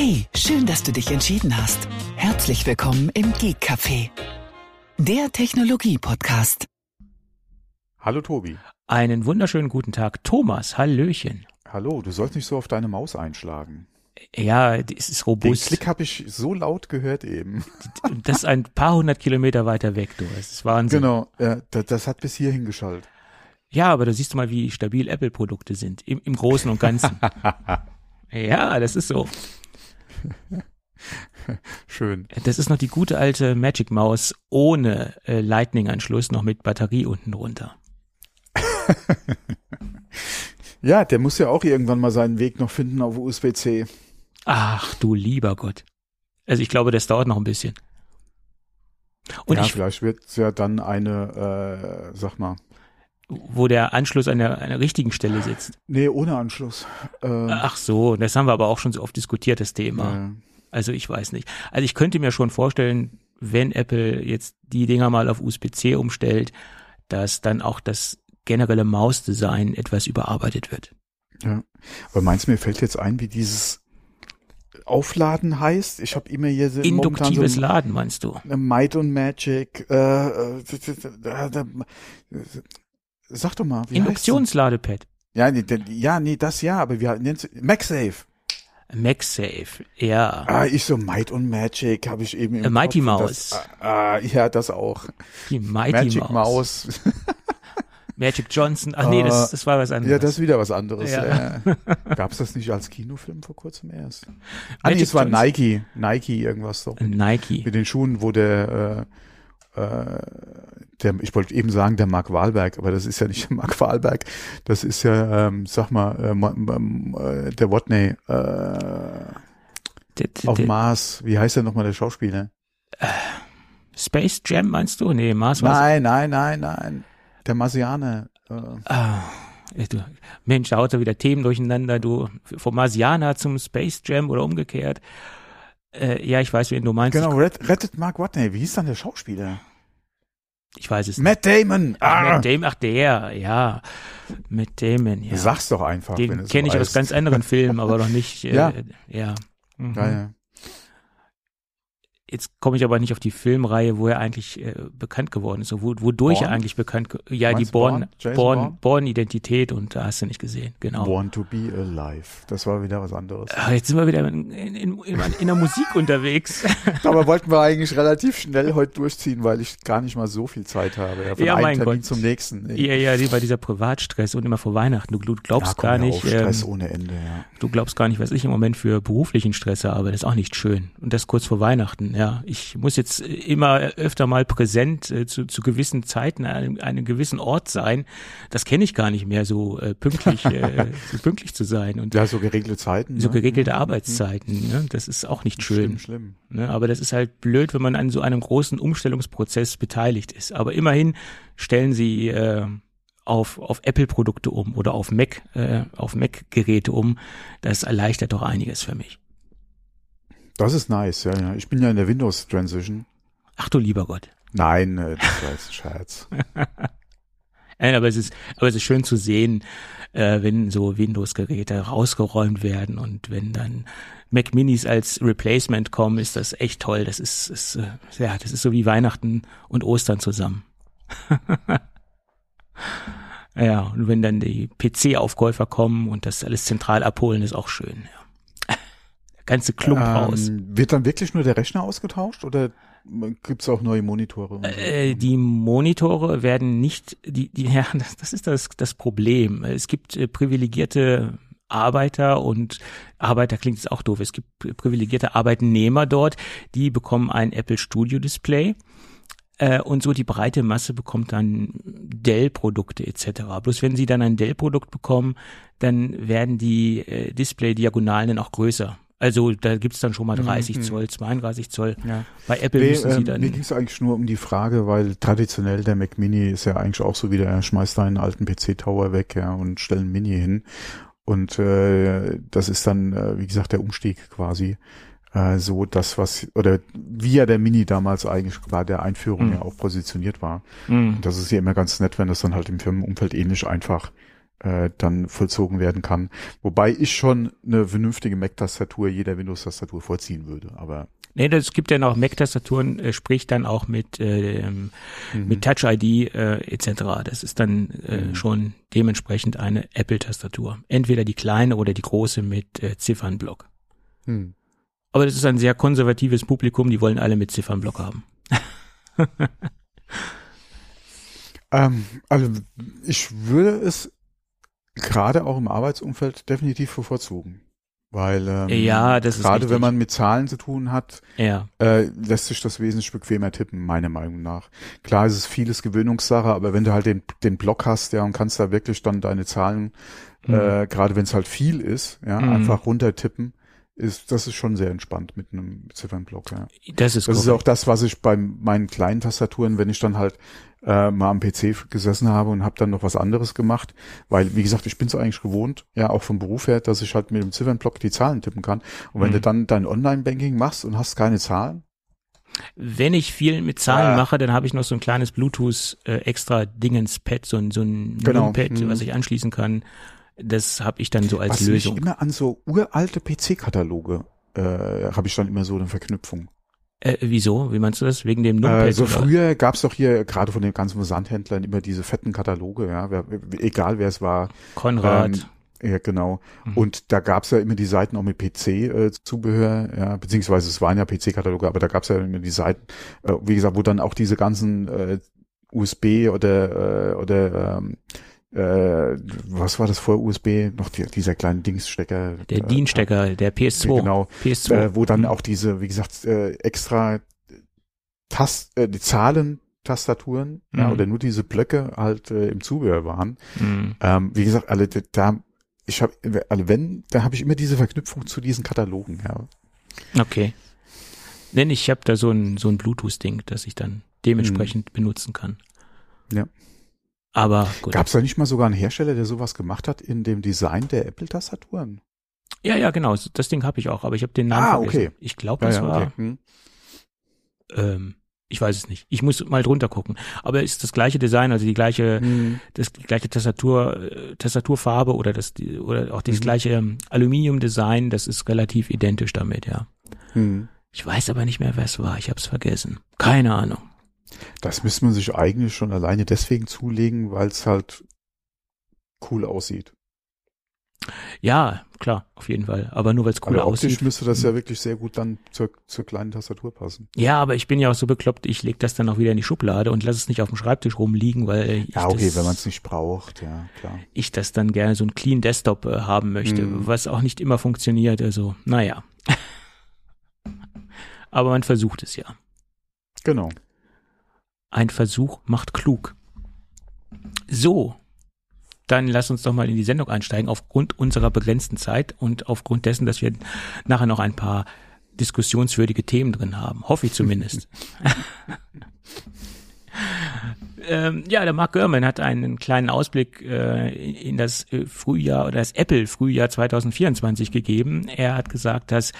Hey, schön, dass du dich entschieden hast. Herzlich willkommen im Geek Café, der Technologie-Podcast. Hallo Tobi. Einen wunderschönen guten Tag, Thomas. Hallöchen. Hallo, du sollst nicht so auf deine Maus einschlagen. Ja, es ist Den robust. Klick habe ich so laut gehört eben. Das ist ein paar hundert Kilometer weiter weg, du. Das ist Wahnsinn. Genau, ja, das, das hat bis hierhin geschallt. Ja, aber da siehst du mal, wie stabil Apple-Produkte sind. Im, Im Großen und Ganzen. ja, das ist so. Schön. Das ist noch die gute alte Magic Maus ohne äh, Lightning-Anschluss, noch mit Batterie unten drunter. Ja, der muss ja auch irgendwann mal seinen Weg noch finden auf USB-C. Ach du lieber Gott. Also ich glaube, das dauert noch ein bisschen. Und ja, ich, vielleicht wird es ja dann eine, äh, sag mal, wo der Anschluss an der, an der richtigen Stelle sitzt. nee, ohne Anschluss. Äh, Ach so, das haben wir aber auch schon so oft diskutiert, das Thema. äh, Also ich weiß nicht. Also ich könnte mir schon vorstellen, wenn Apple jetzt die Dinger mal auf USB-C umstellt, dass dann auch das generelle Mausdesign etwas überarbeitet wird. ja. Aber meinst du, mir fällt jetzt ein, wie dieses Aufladen heißt? Ich habe immer hier so Induktives so Laden, meinst du? Might und Magic. Äh, äh, äh, äh, sag doch mal, wie? Induktionsladepad. Ja, nee, ja, nee, das ja, aber wir nennen es MagSafe. MagSafe, ja. Ah, ich so Might und Magic habe ich eben im Äh, Mighty Kopf. Mouse. Das, ah, ah, ja, das auch. Die Mighty Magic Mouse. Mouse. Magic Johnson. Ach nee, das, Äh, das war was anderes. ja, das ist wieder was anderes. Ja. Ja. Gab's das nicht als Kinofilm vor kurzem erst? Ah, nee, es war Johnson. Nike. Nike irgendwas so. Nike. Mit den Schuhen, wo der, äh, äh, der, ich wollte eben sagen, der Mark Wahlberg, aber das ist ja nicht der Mark Wahlberg, das ist ja, ähm, sag mal, äh, äh, der Watney, äh, Der- der- auf Mars, wie heißt der nochmal, der Schauspieler? Space Jam meinst du? Nee, Mars war Nein, nein, nein, nein, der Marsianer. Äh, Ah, du, Mensch, da haut er wieder Themen durcheinander, du. Vom Marsianer zum Space Jam oder umgekehrt. Äh, ja, ich weiß, wen du meinst. genau, Ret, rettet Mark Watney, wie hieß dann der Schauspieler? Ich, weiß es nicht. Matt Damon. Ach, Ah, Matt Damon, ach der, ja. Matt Damon, ja. Sag's doch einfach. Den kenne so ich aus heißt. ganz anderen Filmen, aber noch nicht. Äh, Ja. ja. Mhm. Ja, ja. Jetzt komme ich aber nicht auf die Filmreihe, wo er eigentlich äh, bekannt geworden ist, wo, wodurch er Born? eigentlich bekannt Ja, Meinst die Born, Born? Born, Bourne? Born-Identität und da hast du nicht gesehen, genau. Born to be alive. Das war wieder was anderes. Ah, jetzt sind wir wieder in, in, in, in der Musik unterwegs. Aber wollten wir eigentlich relativ schnell heute durchziehen, weil ich gar nicht mal so viel Zeit habe. Ja, von Ja, einem mein Termin Gott. zum nächsten. Ja, ja, bei dieser Privatstress und immer vor Weihnachten. Du, du glaubst komm, gar nicht, auf, Stress ähm, ohne Ende, ja. du glaubst gar nicht, was ich im Moment für beruflichen Stress habe. Das ist auch nicht schön. Und das kurz vor Weihnachten. Ja, ich muss jetzt äh, immer öfter mal präsent äh, zu, zu gewissen Zeiten an einem, einem gewissen Ort sein. Das kenne ich gar nicht mehr, so äh, pünktlich, äh, so pünktlich zu sein und Ja, so geregelte Zeiten. so ne? geregelte Arbeitszeiten. Ne? Das ist auch nicht schön. Schlimm, schlimm. Ne, aber das ist halt blöd, wenn man an so einem großen Umstellungsprozess beteiligt ist. Aber immerhin stellen sie äh, auf, auf Apple-Produkte um oder auf Mac, äh, auf Mac-Geräte um. Das erleichtert doch einiges für mich. Das ist nice, ja, ja. Ich bin ja in der Windows Transition. Ach du lieber Gott. Nein, äh, das war jetzt ein Scherz. Nein, aber es ist, aber es ist schön zu sehen, äh, wenn so Windows-Geräte rausgeräumt werden und wenn dann Mac Minis als Replacement kommen, ist das echt toll. Das ist, ist äh, ja, das ist so wie Weihnachten und Ostern zusammen. ja, und wenn dann die PC-Aufkäufer kommen und das alles zentral abholen, ist auch schön. Ja. Ganze Klump raus. Ähm, wird dann wirklich nur der Rechner ausgetauscht oder gibt's auch neue Monitore? Äh, die Monitore werden nicht, die, die, ja, das, das ist das, das Problem. Es gibt äh, privilegierte Arbeiter und Arbeiter klingt jetzt auch doof. Es gibt privilegierte Arbeitnehmer dort, die bekommen ein Apple Studio Display. Äh, und so die breite Masse bekommt dann Dell-Produkte etc. Bloß wenn sie dann ein Dell-Produkt bekommen, dann werden die äh, Display-Diagonalen dann auch größer. Also da gibt's dann schon mal 30 Mhm. Zoll, 32 Zoll. Ja. Bei Apple Nee, müssen sie ähm, dann. mir ging es eigentlich nur um die Frage, weil traditionell der Mac Mini ist ja eigentlich auch so wieder, er schmeißt deinen alten PC-Tower weg ja, und stellt einen Mini hin. Und äh, das ist dann, äh, wie gesagt, der Umstieg quasi. Äh, so das, was, oder wie ja der Mini damals eigentlich bei der Einführung Mhm. ja auch positioniert war. Mhm. Und das ist ja immer ganz nett, wenn das dann halt im Firmenumfeld ähnlich einfach äh, dann vollzogen werden kann. Wobei ich schon eine vernünftige Mac-Tastatur jeder Windows-Tastatur vorziehen würde. Aber Nee, das gibt ja noch Mac-Tastaturen, äh, sprich dann auch mit, äh, mhm. mit Touch-ID äh, etc. Das ist dann äh, mhm. schon dementsprechend eine Apple-Tastatur. Entweder die kleine oder die große mit äh, Ziffernblock. Mhm. Aber das ist ein sehr konservatives Publikum, die wollen alle mit Ziffernblock haben. ähm, also ich würde es gerade auch im Arbeitsumfeld definitiv bevorzugen. Weil ähm, ja, das gerade wenn man mit Zahlen zu tun hat, ja. äh, lässt sich das wesentlich bequemer tippen, meiner Meinung nach. Klar ist es vieles Gewöhnungssache, aber wenn du halt den, den Block hast, ja, und kannst da wirklich dann deine Zahlen, mhm. äh, gerade wenn es halt viel ist, ja, mhm. einfach runtertippen, ist, das ist schon sehr entspannt mit einem Ziffernblock, ja. Das ist Das ist auch das, was ich bei meinen kleinen Tastaturen, wenn ich dann halt äh, mal am PC gesessen habe und habe dann noch was anderes gemacht, weil, wie gesagt, ich bin es eigentlich gewohnt, ja, auch vom Beruf her, dass ich halt mit dem Ziffernblock die Zahlen tippen kann. Und wenn mhm. du dann dein Online-Banking machst und hast keine Zahlen, wenn ich viel mit Zahlen ah. mache, dann habe ich noch so ein kleines Bluetooth äh, extra Dingenspad, so ein so ein genau. Pad, mhm. was ich anschließen kann. Das habe ich dann so als was Lösung. Mich immer an so uralte PC-Kataloge äh, habe ich dann immer so eine Verknüpfung. Äh, wieso? Wie meinst du das? Wegen dem Numpad? Äh, so oder? früher gab's doch hier gerade von den ganzen Versandhändlern immer diese fetten Kataloge, ja, wer, egal wer es war. Konrad. Ähm, ja, genau. Mhm. Und da gab's ja immer die Seiten auch mit PC-Zubehör, äh, ja, beziehungsweise es waren ja PC-Kataloge, aber da gab's ja immer die Seiten, äh, wie gesagt, wo dann auch diese ganzen äh, USB oder äh, oder ähm, äh, was war das vor USB? Noch die, dieser kleine Dingsstecker. Der DIN-Stecker, der PS2. Genau. PS2. Äh, wo dann mhm. auch diese, wie gesagt, äh, extra Tast, äh, die Zahlen Tastaturen mhm. ja, oder nur diese Blöcke halt äh, im Zubehör waren. Mhm. Ähm, wie gesagt, alle da ich habe alle wenn, da habe ich immer diese Verknüpfung zu diesen Katalogen, ja. Okay. Denn ich habe da so ein so ein Bluetooth Ding, das ich dann dementsprechend mhm. benutzen kann. Ja. Aber gut. Gab es da nicht mal sogar einen Hersteller, der sowas gemacht hat in dem Design der Apple-Tastaturen? Ja, ja, genau. Das Ding habe ich auch, aber ich habe den Namen ah, vergessen. okay. Ich glaube, das ja, ja, war. Okay. Hm. Ähm, ich weiß es nicht. Ich muss mal drunter gucken. Aber ist das gleiche Design, also die gleiche, hm. das die gleiche Tastatur, äh, Tastaturfarbe oder das oder auch das hm. gleiche ähm, Aluminium-Design, das ist relativ identisch damit, ja. Hm. Ich weiß aber nicht mehr, wer es war. Ich habe es vergessen. Keine Ahnung. Das müsste man sich eigentlich schon alleine deswegen zulegen, weil es halt cool aussieht. Ja, klar, auf jeden Fall. Aber nur weil es cool aber aussieht. Optisch müsste das ja wirklich sehr gut dann zur, zur kleinen Tastatur passen. Ja, aber ich bin ja auch so bekloppt, ich lege das dann auch wieder in die Schublade und lasse es nicht auf dem Schreibtisch rumliegen, weil ich Ja, okay, das, wenn man es nicht braucht, ja, klar. Ich das dann gerne so ein Clean Desktop äh, haben möchte, mm. was auch nicht immer funktioniert, also, naja. aber man versucht es ja. Genau. Ein Versuch macht klug. So, dann lass uns doch mal in die Sendung einsteigen, aufgrund unserer begrenzten Zeit und aufgrund dessen, dass wir nachher noch ein paar diskussionswürdige Themen drin haben. Hoffe ich zumindest. ähm, ja, der Mark Gurman hat einen kleinen Ausblick äh, in das äh, Frühjahr oder das Apple-Frühjahr 2024 gegeben. Er hat gesagt, dass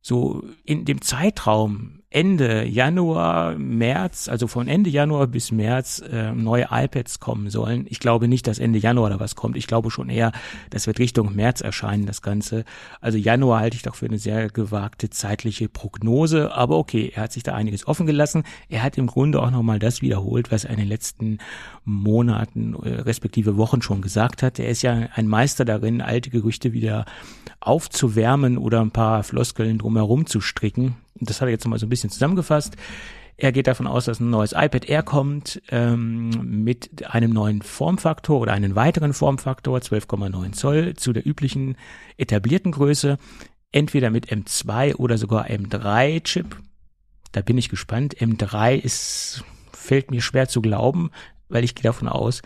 so in dem Zeitraum Ende Januar, März, also von Ende Januar bis März äh, neue iPads kommen sollen. Ich glaube nicht, dass Ende Januar da was kommt. Ich glaube schon eher, das wird Richtung März erscheinen, das Ganze. Also Januar halte ich doch für eine sehr gewagte zeitliche Prognose. Aber okay, er hat sich da einiges offen gelassen. Er hat im Grunde auch nochmal das wiederholt, was er in den letzten Monaten, äh, respektive Wochen schon gesagt hat. Er ist ja ein Meister darin, alte Gerüchte wieder aufzuwärmen oder ein paar Floskeln drumherum zu stricken das hat er jetzt mal so ein bisschen zusammengefasst. Er geht davon aus, dass ein neues iPad Air kommt ähm, mit einem neuen Formfaktor oder einem weiteren Formfaktor, 12,9 Zoll, zu der üblichen etablierten Größe, entweder mit M2 oder sogar M3-Chip. Da bin ich gespannt. M3 ist, fällt mir schwer zu glauben, weil ich gehe davon aus,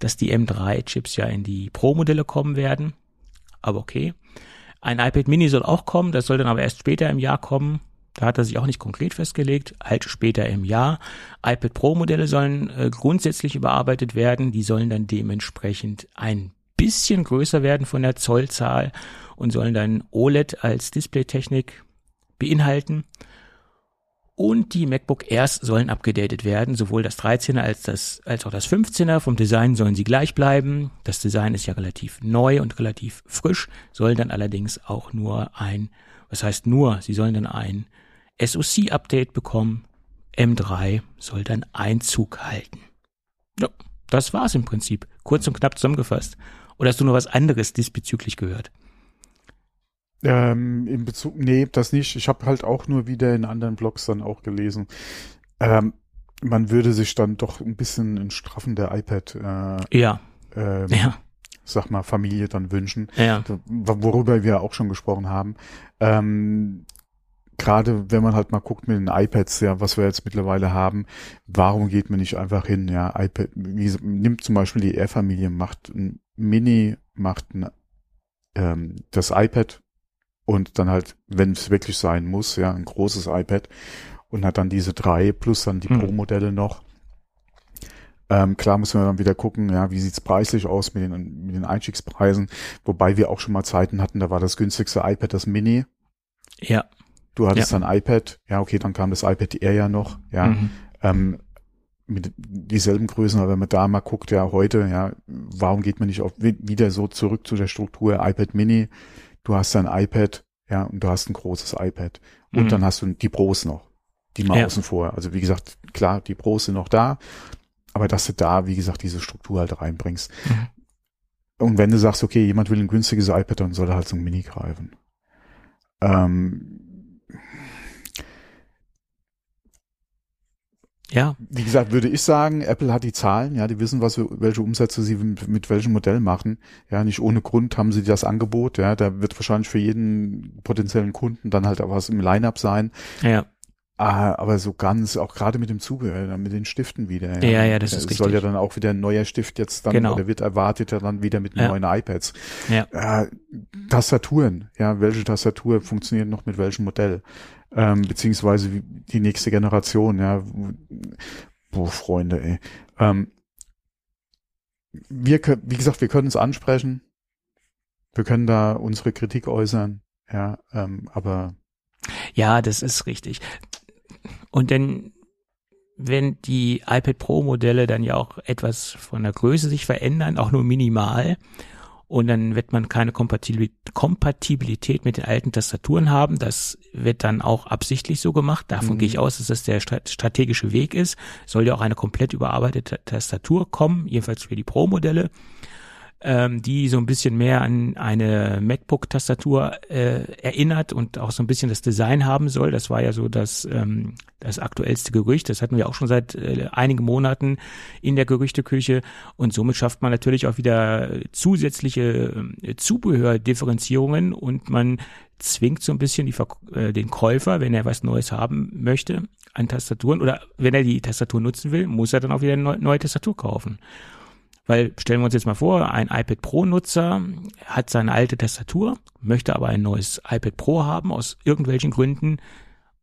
dass die M3-Chips ja in die Pro-Modelle kommen werden. Aber okay. Ein iPad Mini soll auch kommen, das soll dann aber erst später im Jahr kommen. Da hat er sich auch nicht konkret festgelegt, halt später im Jahr. iPad Pro Modelle sollen äh, grundsätzlich überarbeitet werden. Die sollen dann dementsprechend ein bisschen größer werden von der Zollzahl und sollen dann OLED als Displaytechnik beinhalten. Und die MacBook Airs sollen abgedatet werden. Sowohl das 13er als, das, als auch das 15er. Vom Design sollen sie gleich bleiben. Das Design ist ja relativ neu und relativ frisch, sollen dann allerdings auch nur ein, was heißt nur, sie sollen dann ein SoC-Update bekommen. M3 soll dann Einzug halten. Ja, das war's im Prinzip. Kurz und knapp zusammengefasst. Oder hast du noch was anderes diesbezüglich gehört? Ähm, in Bezug, nee, das nicht. Ich habe halt auch nur wieder in anderen Blogs dann auch gelesen. Ähm, man würde sich dann doch ein bisschen ein Straffen der iPad, äh, ja. Ähm, ja. sag mal, Familie dann wünschen. Ja. Worüber wir auch schon gesprochen haben. Ähm, Gerade wenn man halt mal guckt mit den iPads, ja, was wir jetzt mittlerweile haben, warum geht man nicht einfach hin, ja, iPad, wie, nimmt zum Beispiel die Air-Familie, macht ein Mini, macht ein, ähm, das iPad und dann halt, wenn es wirklich sein muss, ja, ein großes iPad und hat dann diese drei plus dann die hm. Pro-Modelle noch. Ähm, klar müssen wir dann wieder gucken, ja, wie sieht's preislich aus mit den, mit den Einstiegspreisen, wobei wir auch schon mal Zeiten hatten, da war das günstigste iPad das Mini. Ja. Du hattest ja. dann iPad, ja, okay, dann kam das iPad Air ja noch, ja. Mhm. Ähm, mit dieselben Größen, aber wenn man da mal guckt, ja, heute, ja, warum geht man nicht auf, wieder so zurück zu der Struktur iPad Mini, du hast ein iPad, ja, und du hast ein großes iPad. Und mhm. dann hast du die Pros noch, die mal ja. außen vor. Also wie gesagt, klar, die Pros sind noch da, aber dass du da, wie gesagt, diese Struktur halt reinbringst. Mhm. Und wenn du sagst, okay, jemand will ein günstiges iPad, dann soll er halt so ein Mini greifen. Ähm, Ja. Wie gesagt, würde ich sagen, Apple hat die Zahlen, ja, die wissen, was welche Umsätze sie mit welchem Modell machen. Ja, nicht ohne Grund haben sie das Angebot, ja, da wird wahrscheinlich für jeden potenziellen Kunden dann halt auch was im Line-up sein. Ja. Ah, aber so ganz, auch gerade mit dem Zubehör, mit den Stiften wieder. Ja, ja, ja das ist es richtig. soll ja dann auch wieder ein neuer Stift jetzt dann, genau. oder wird erwartet ja dann wieder mit ja. neuen iPads. Ja. Äh, Tastaturen, ja, welche Tastatur funktioniert noch mit welchem Modell? Ähm, beziehungsweise die nächste Generation, ja. Boah, Freunde, ey. Ähm, wir wie gesagt, wir können es ansprechen. Wir können da unsere Kritik äußern, ja, ähm, aber. Ja, das ist richtig. Und denn, wenn die iPad Pro Modelle dann ja auch etwas von der Größe sich verändern, auch nur minimal, und dann wird man keine Kompatibilität mit den alten Tastaturen haben. Das wird dann auch absichtlich so gemacht. Davon mhm. gehe ich aus, dass das der strategische Weg ist. Soll ja auch eine komplett überarbeitete Tastatur kommen, jedenfalls für die Pro-Modelle ähm, die so ein bisschen mehr an eine MacBook-Tastatur äh, erinnert und auch so ein bisschen das Design haben soll. Das war ja so das, ähm, das aktuellste Gerücht. Das hatten wir auch schon seit äh, einigen Monaten in der Gerüchteküche. Und somit schafft man natürlich auch wieder zusätzliche äh, Zubehördifferenzierungen und man zwingt so ein bisschen die, äh, den Käufer, wenn er was Neues haben möchte, an Tastaturen oder wenn er die Tastatur nutzen will, muss er dann auch wieder eine neue Tastatur kaufen. Weil stellen wir uns jetzt mal vor, ein iPad Pro-Nutzer hat seine alte Tastatur, möchte aber ein neues iPad Pro haben aus irgendwelchen Gründen.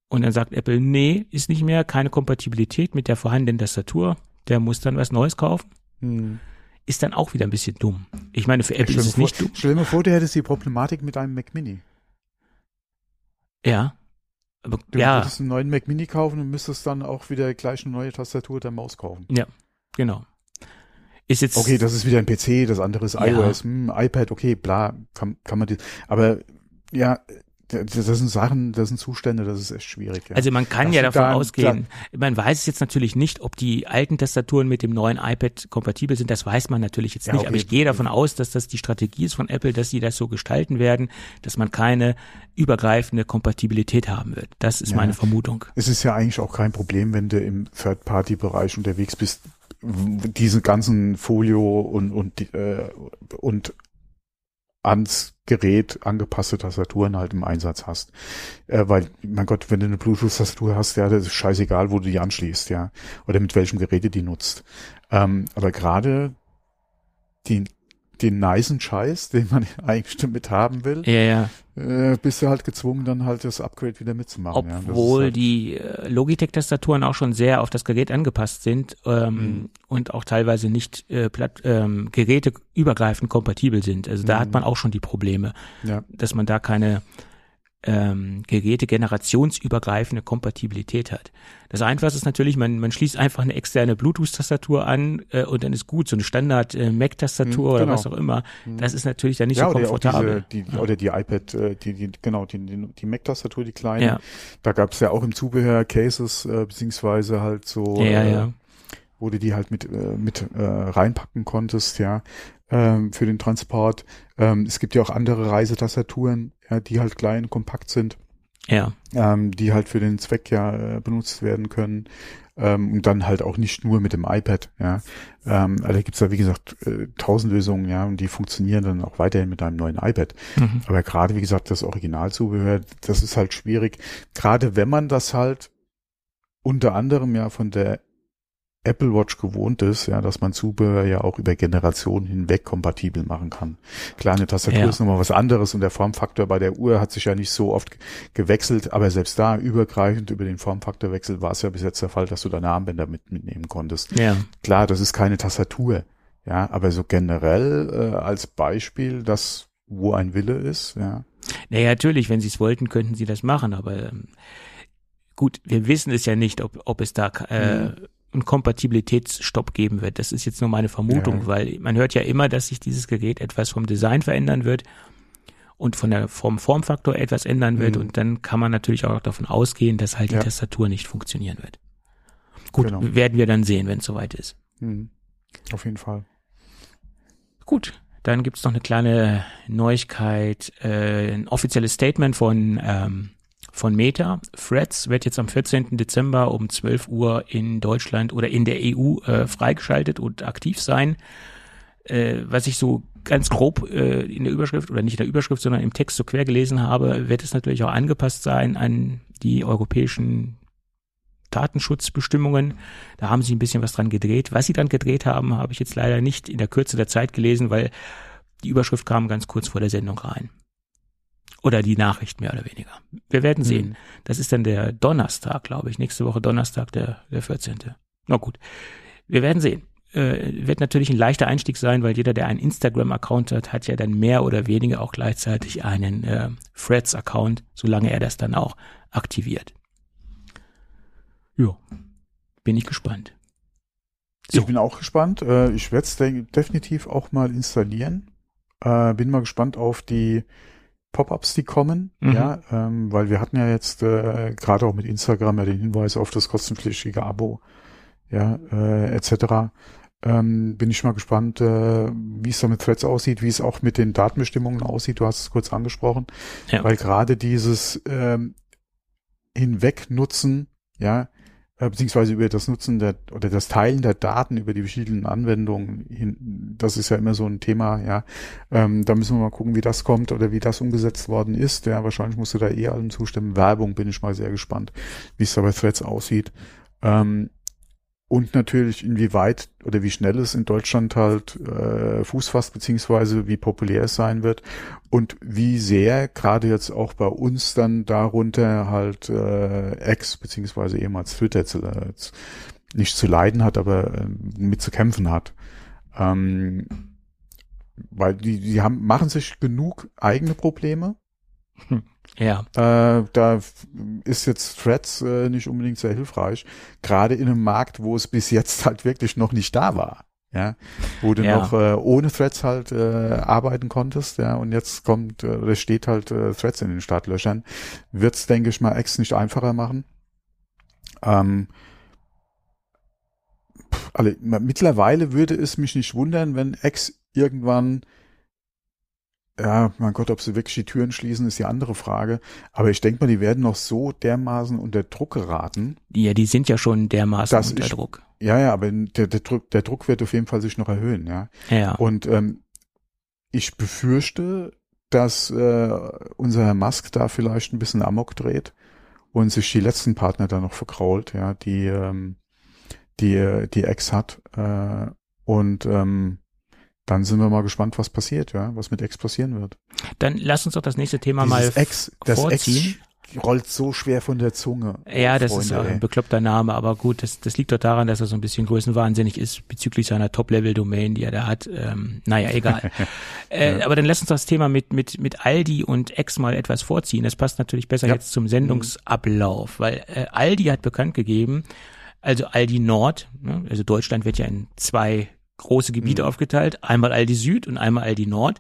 Und dann sagt Apple, nee, ist nicht mehr, keine Kompatibilität mit der vorhandenen Tastatur. Der muss dann was Neues kaufen. Hm. Ist dann auch wieder ein bisschen dumm. Ich meine, für Apple ist es vor, nicht dumm. Stell dir mal vor, du hättest die Problematik mit einem Mac Mini. Ja. Aber, du ja. würdest einen neuen Mac Mini kaufen und müsstest dann auch wieder gleich eine neue Tastatur der Maus kaufen. Ja, genau. Ist jetzt okay, das ist wieder ein PC, das andere ist iOS, ja. hm, iPad, okay, bla, kann, kann man die, aber ja, das sind Sachen, das sind Zustände, das ist echt schwierig. Ja. Also man kann das ja davon da, ausgehen, klar. man weiß es jetzt natürlich nicht, ob die alten Tastaturen mit dem neuen iPad kompatibel sind, das weiß man natürlich jetzt ja, nicht, okay. aber ich gehe davon aus, dass das die Strategie ist von Apple, dass sie das so gestalten werden, dass man keine übergreifende Kompatibilität haben wird. Das ist ja. meine Vermutung. Es ist ja eigentlich auch kein Problem, wenn du im Third-Party-Bereich unterwegs bist, diese ganzen Folio und und äh, und ans Gerät angepasste Tastaturen halt im Einsatz hast. Äh, weil, mein Gott, wenn du eine Bluetooth-Tastatur hast, ja, das ist scheißegal, wo du die anschließt, ja. Oder mit welchem Gerät du die nutzt. Ähm, aber gerade die den nicen Scheiß, den man eigentlich damit haben will, ja, ja. Äh, bist du halt gezwungen, dann halt das Upgrade wieder mitzumachen. Obwohl ja, halt die äh, Logitech-Tastaturen auch schon sehr auf das Gerät angepasst sind ähm, mhm. und auch teilweise nicht äh, platt, ähm, geräteübergreifend kompatibel sind. Also da mhm. hat man auch schon die Probleme, ja. dass man da keine ähm, Geräte generationsübergreifende Kompatibilität hat. Das Einfachste ist natürlich, man, man schließt einfach eine externe Bluetooth-Tastatur an äh, und dann ist gut, so eine Standard äh, Mac-Tastatur Mhm, oder genau. was auch immer. Mhm. Das ist natürlich dann nicht ja, so oder komfortabel. diese, die, oder die iPad, äh, die, die, genau, die, die, die Mac-Tastatur, die kleine. Ja. Da gab es ja auch im Zubehör Cases, äh, beziehungsweise halt so, ja, äh, ja. wo du die halt mit, äh, mit äh, reinpacken konntest, ja, ähm, für den Transport. Ähm, es gibt ja auch andere Reisetastaturen, ja, die halt klein, kompakt sind, Ja, ähm, die halt für den Zweck ja äh, benutzt werden können. Ähm, und dann halt auch nicht nur mit dem iPad, ja. Ähm, also da gibt's ja, wie gesagt, äh, tausend Lösungen, ja, und die funktionieren dann auch weiterhin mit einem neuen iPad. mhm. Aber gerade, wie gesagt, das Originalzubehör, das ist halt schwierig. Gerade wenn man das halt unter anderem ja von der Apple Watch gewohnt ist, ja, dass man Zubehör ja auch über Generationen hinweg kompatibel machen kann. Klar, eine Tastatur Ja. ist nochmal was anderes und der Formfaktor bei der Uhr hat sich ja nicht so oft gewechselt, aber selbst da übergreifend über den Formfaktorwechsel war es ja bis jetzt der Fall, dass du deine Armbänder mit, mitnehmen konntest. ja. Klar, das ist keine Tastatur, ja, aber so generell äh, als Beispiel, dass wo ein Wille ist, ja. Naja, natürlich, wenn sie es wollten, könnten sie das machen, aber ähm, gut, wir wissen es ja nicht, ob, ob es da äh, Mhm. Einen Kompatibilitätsstopp geben wird. Das ist jetzt nur meine Vermutung, Ja. weil man hört ja immer, dass sich dieses Gerät etwas vom Design verändern wird und von der vom Formfaktor etwas ändern wird Mhm. und dann kann man natürlich auch davon ausgehen, dass halt die Ja. Tastatur nicht funktionieren wird. Gut, Genau. werden wir dann sehen, wenn es soweit ist. Hm. Auf jeden Fall. Gut, dann gibt's noch eine kleine Neuigkeit, äh, ein offizielles Statement von, ähm, von Meta. Threads wird jetzt am 14. Dezember um 12 Uhr in Deutschland oder in der EU äh, freigeschaltet und aktiv sein. Äh, was ich so ganz grob äh, in der Überschrift oder nicht in der Überschrift, sondern im Text so quer gelesen habe, wird es natürlich auch angepasst sein an die europäischen Datenschutzbestimmungen. Da haben sie ein bisschen was dran gedreht. Was sie dran gedreht haben, habe ich jetzt leider nicht in der Kürze der Zeit gelesen, weil die Überschrift kam ganz kurz vor der Sendung rein. Oder die Nachricht mehr oder weniger. Wir werden sehen. Hm. Das ist dann der Donnerstag, glaube ich. Nächste Woche Donnerstag, der, der 14. Na gut. Wir werden sehen. Äh, wird natürlich ein leichter Einstieg sein, weil jeder, der einen Instagram-Account hat, hat ja dann mehr oder weniger auch gleichzeitig einen äh, Threads-Account, solange er das dann auch aktiviert. Ja, bin ich gespannt. So. Ich bin auch gespannt. Äh, ich werde es definitiv auch mal installieren. Äh, bin mal gespannt auf die Pop-ups, die kommen. Mhm. Ja, ähm, weil wir hatten ja jetzt äh, gerade auch mit Instagram ja den Hinweis auf das kostenpflichtige Abo. Ja, äh, etc. Ähm, bin ich mal gespannt, äh, wie es da mit Threads aussieht, wie es auch mit den Datenbestimmungen aussieht. Du hast es kurz angesprochen. Ja. Weil gerade dieses ähm, Hinwegnutzen, ja, beziehungsweise über das Nutzen der oder das Teilen der Daten über die verschiedenen Anwendungen hin, das ist ja immer so ein Thema, ja. Ähm, da müssen wir mal gucken, wie das kommt oder wie das umgesetzt worden ist. Ja, wahrscheinlich musst du da eh allem zustimmen. Werbung bin ich mal sehr gespannt, wie es da bei Threads aussieht. Ähm, und natürlich inwieweit oder wie schnell es in Deutschland halt äh, Fuß fasst, beziehungsweise wie populär es sein wird und wie sehr gerade jetzt auch bei uns dann darunter halt äh, X beziehungsweise ehemals Twitter zu, äh, nicht zu leiden hat, aber äh, mit zu kämpfen hat. Ähm, weil die, die haben, machen sich genug eigene Probleme. Ja, Äh, da ist jetzt Threads äh, nicht unbedingt sehr hilfreich, gerade in einem Markt, wo es bis jetzt halt wirklich noch nicht da war. Ja, wo du Ja. noch äh, ohne Threads halt äh, arbeiten konntest, ja, und jetzt kommt äh, oder steht halt äh, Threads in den Startlöchern, wird's denke ich mal X nicht einfacher machen. Ähm, alle, mittlerweile würde es mich nicht wundern, wenn X irgendwann ja, mein Gott, ob sie wirklich die Türen schließen, ist die andere Frage. Aber ich denke mal, die werden noch so dermaßen unter Druck geraten. ja, die sind ja schon dermaßen unter ist- Druck. Ja, ja, aber der, der, Druck, der Druck wird auf jeden Fall sich noch erhöhen, ja. Ja, Und ähm, ich befürchte, dass äh, unser Herr Musk da vielleicht ein bisschen Amok dreht und sich die letzten Partner da noch verkrault, ja, die ähm, die die Ex hat. Äh, und ähm, dann sind wir mal gespannt, was passiert, ja, was mit X passieren wird. dann lass uns doch das nächste Thema Dieses mal X, das vorziehen. X rollt so schwer von der Zunge. Ja, das Freunde, ist auch ein bekloppter Name, aber gut, das, das liegt doch daran, dass er so ein bisschen größenwahnsinnig ist bezüglich seiner Top-Level-Domain, die er da hat. Ähm, naja, egal. äh, ja. Aber dann lass uns das Thema mit, mit, mit Aldi und Ex mal etwas vorziehen. Das passt natürlich besser ja. jetzt zum Sendungsablauf, weil äh, Aldi hat bekannt gegeben, also Aldi Nord, ne, also Deutschland wird ja in zwei große Gebiete mhm. aufgeteilt, einmal Aldi Süd und einmal Aldi Nord.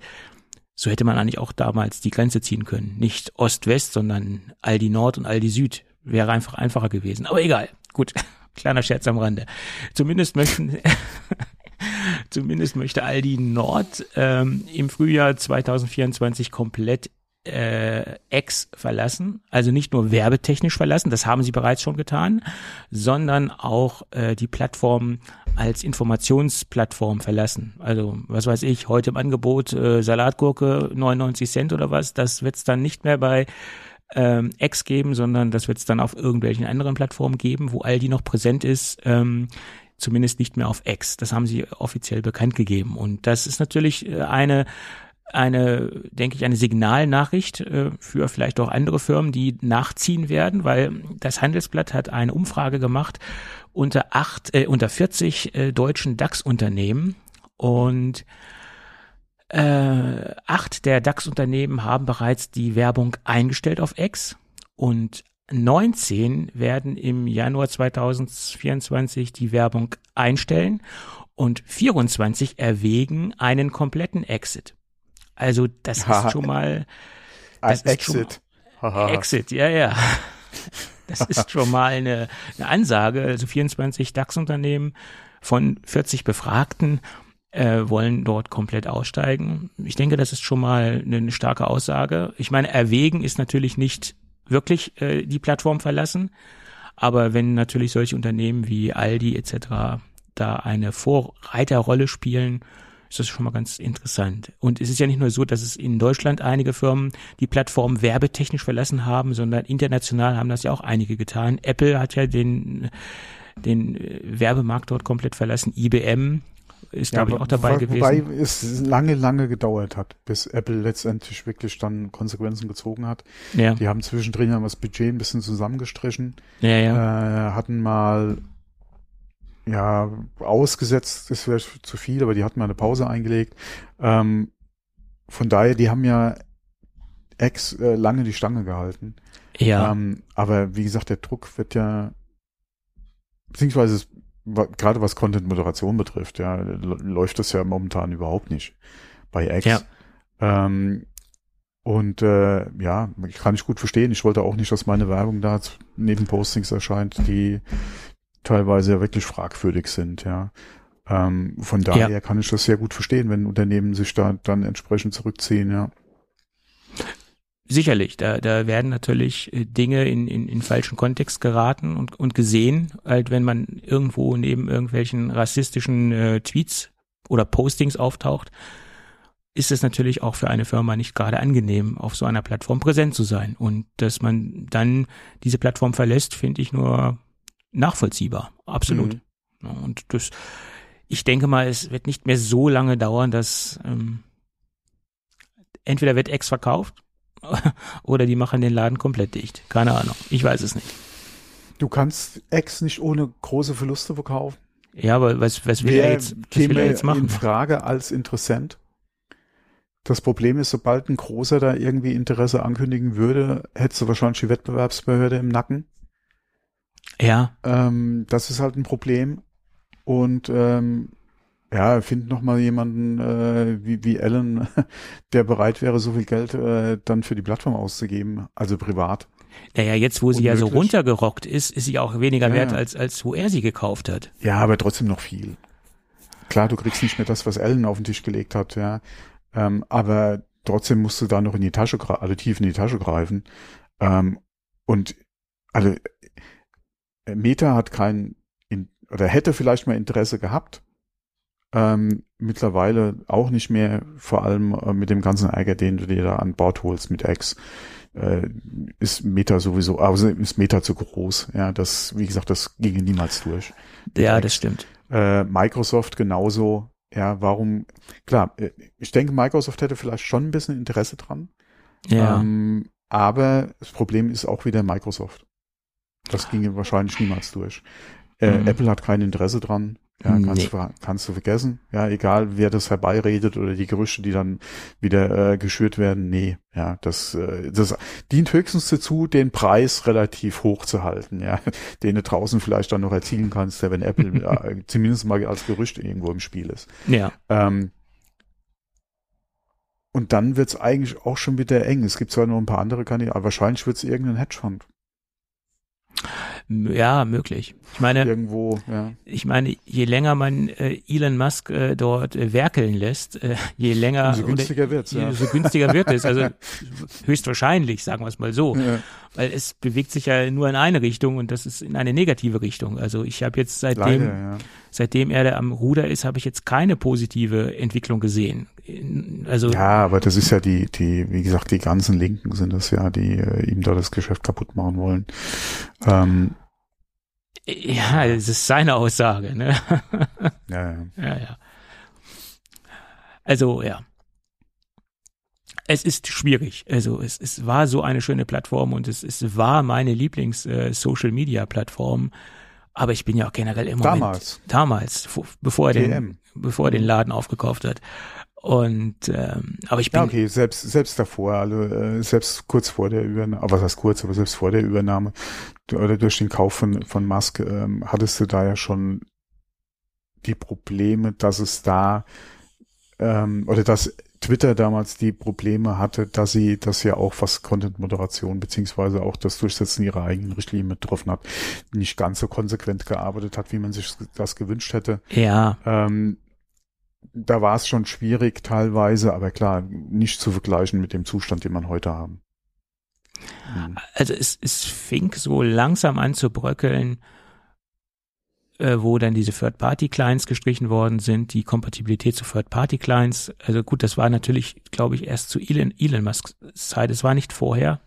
So hätte man eigentlich auch damals die Grenze ziehen können. Nicht Ost-West, sondern Aldi Nord und Aldi Süd. Wäre einfach einfacher gewesen. Aber egal. Gut. Kleiner Scherz am Rande. Zumindest möchten, zumindest möchte Aldi Nord ähm, im Frühjahr 2024 komplett äh, X verlassen, also nicht nur werbetechnisch verlassen, das haben sie bereits schon getan, sondern auch äh, die Plattform als Informationsplattform verlassen. Also was weiß ich, heute im Angebot äh, Salatgurke 99 Cent oder was, das wird es dann nicht mehr bei ähm, X geben, sondern das wird es dann auf irgendwelchen anderen Plattformen geben, wo Aldi noch präsent ist. Ähm, zumindest nicht mehr auf X. Das haben sie offiziell bekannt gegeben. Und das ist natürlich äh, eine eine, denke ich, eine Signalnachricht äh, für vielleicht auch andere Firmen, die nachziehen werden, weil das Handelsblatt hat eine Umfrage gemacht unter acht, äh, unter 40 äh, deutschen DAX-Unternehmen. Und äh, acht der DAX-Unternehmen haben bereits die Werbung eingestellt auf X. Und 19 werden im Januar 2024 die Werbung einstellen. Und 24 erwägen einen kompletten Exit. Also das ist schon mal das Ein Exit. Mal, Exit, ja, ja. Das ist schon mal eine, eine Ansage. Also 24 DAX-Unternehmen von 40 Befragten äh, wollen dort komplett aussteigen. Ich denke, das ist schon mal eine starke Aussage. Ich meine, erwägen ist natürlich nicht wirklich äh, die Plattform verlassen, aber wenn natürlich solche Unternehmen wie Aldi etc. da eine Vorreiterrolle spielen, ist das schon mal ganz interessant. Und es ist ja nicht nur so, dass es in Deutschland einige Firmen die Plattform werbetechnisch verlassen haben, sondern international haben das ja auch einige getan. Apple hat ja den, den Werbemarkt dort komplett verlassen. IBM ist, ja, glaube ich, auch dabei wobei gewesen. Wobei es lange, lange gedauert hat, bis Apple letztendlich wirklich dann Konsequenzen gezogen hat. Ja. Die haben zwischendrin ja das Budget ein bisschen zusammengestrichen. Ja, ja. Äh, hatten mal ja, ausgesetzt, das wäre zu viel, aber die hatten mal eine Pause eingelegt. Ähm, von daher, die haben ja Ex äh, lange die Stange gehalten. Ja. Ähm, aber wie gesagt, der Druck wird ja, beziehungsweise gerade was Content-Moderation betrifft, ja, läuft das ja momentan überhaupt nicht bei X. Ja. Ähm, und äh, ja, kann ich gut verstehen. Ich wollte auch nicht, dass meine Werbung da neben Postings erscheint, die teilweise ja wirklich fragwürdig sind, ja. Ähm, von daher ja. kann ich das sehr gut verstehen, wenn Unternehmen sich da dann entsprechend zurückziehen, ja. Sicherlich, da, da werden natürlich äh, Dinge in, in, in falschen Kontext geraten und, und gesehen, halt wenn man irgendwo neben irgendwelchen rassistischen äh, Tweets oder Postings auftaucht, ist es natürlich auch für eine Firma nicht gerade angenehm, auf so einer Plattform präsent zu sein. Und dass man dann diese Plattform verlässt, finde ich nur nachvollziehbar, absolut. Mhm. Und das, ich denke mal, es wird nicht mehr so lange dauern, dass ähm, entweder wird X verkauft oder die machen den Laden komplett dicht. Keine Ahnung, ich weiß es nicht. Du kannst X nicht ohne große Verluste verkaufen. Ja, aber was, was will Wer er jetzt, was will er jetzt machen? in Frage als Interessent? Das Problem ist, sobald ein Großer da irgendwie Interesse ankündigen würde, hättest du wahrscheinlich die Wettbewerbsbehörde im Nacken. Ja. Ähm, das ist halt ein Problem. Und ähm, ja, find noch mal jemanden äh, wie, wie Alan, der bereit wäre, so viel Geld äh, dann für die Plattform auszugeben, also privat. Naja, jetzt, wo sie Unmöglich. ja so runtergerockt ist, ist sie auch weniger ja, wert, als, als wo er sie gekauft hat. Ja, aber trotzdem noch viel. Klar, du kriegst nicht mehr das, was Alan auf den Tisch gelegt hat, ja. Ähm, aber trotzdem musst du da noch in die Tasche, also tief in die Tasche greifen. Ähm, und also Meta hat kein oder hätte vielleicht mal Interesse gehabt. Ähm, mittlerweile auch nicht mehr, vor allem äh, mit dem ganzen Ärger, den du dir da an Bord holst mit X, äh, ist Meta sowieso, also ist Meta zu groß. Ja, das, wie gesagt, das ginge niemals durch. Ja, X. das stimmt. Äh, Microsoft genauso. Ja, warum? Klar, äh, ich denke, Microsoft hätte vielleicht schon ein bisschen Interesse dran. Ja. Ähm, Aber das Problem ist auch wieder Microsoft. Das ginge wahrscheinlich niemals durch. Äh, mhm. Apple hat kein Interesse dran. Ja, kannst, nee. du, kannst du vergessen. Ja, egal wer das herbeiredet oder die Gerüchte, die dann wieder äh, geschürt werden. Nee, ja, das, äh, das dient höchstens dazu, den Preis relativ hoch zu halten, ja, den du draußen vielleicht dann noch erzielen kannst, wenn Apple äh, zumindest mal als Gerücht irgendwo im Spiel ist. Ja. Ähm, und dann wird's eigentlich auch schon wieder eng. Es gibt zwar noch ein paar andere Kandidaten, aber wahrscheinlich wird's irgendein Hedgefund. Ja, möglich. Ich meine, irgendwo, ja. Ich meine, je länger man äh, Elon Musk äh, dort äh, werkeln lässt, äh, je länger so günstiger wird ja. so günstiger wird es. Also höchstwahrscheinlich, sagen wir es mal so, ja. weil es bewegt sich ja nur in eine Richtung und das ist in eine negative Richtung. Also ich habe jetzt seitdem, Leider, ja. seitdem er da am Ruder ist, habe ich jetzt keine positive Entwicklung gesehen. Also ja, aber das ist ja die, die, wie gesagt, die ganzen Linken sind das ja, die äh, ihm da das Geschäft kaputt machen wollen. Ähm, ja, es ist seine Aussage, ne? Ja, ja. ja, ja. Also, ja. Es ist schwierig. Also, es, es war so eine schöne Plattform und es, es war meine Lieblings-Social-Media-Plattform. Äh, aber ich bin ja auch generell immer damals, damals, bevor er den, bevor er den Laden aufgekauft hat. Und ähm, aber ich bin ja, okay, selbst selbst davor, also äh, selbst kurz vor der Übernahme, was heißt kurz, aber selbst vor der Übernahme oder durch den Kauf von von Musk ähm, hattest du da ja schon die Probleme, dass es da ähm, oder dass Twitter damals die Probleme hatte, dass sie das ja auch was Content-Moderation beziehungsweise auch das Durchsetzen ihrer eigenen Richtlinien betroffen hat, nicht ganz so konsequent gearbeitet hat, wie man sich das gewünscht hätte. Ja. Ähm, da war es schon schwierig teilweise, aber klar, nicht zu vergleichen mit dem Zustand, den man heute haben. Mhm. Also es, es fing so langsam an zu bröckeln, äh, wo dann diese Third-Party-Clients gestrichen worden sind, die Kompatibilität zu Third-Party-Clients. Also gut, das war natürlich, glaube ich, erst zu Elon, Elon Musks Zeit. Es war nicht vorher.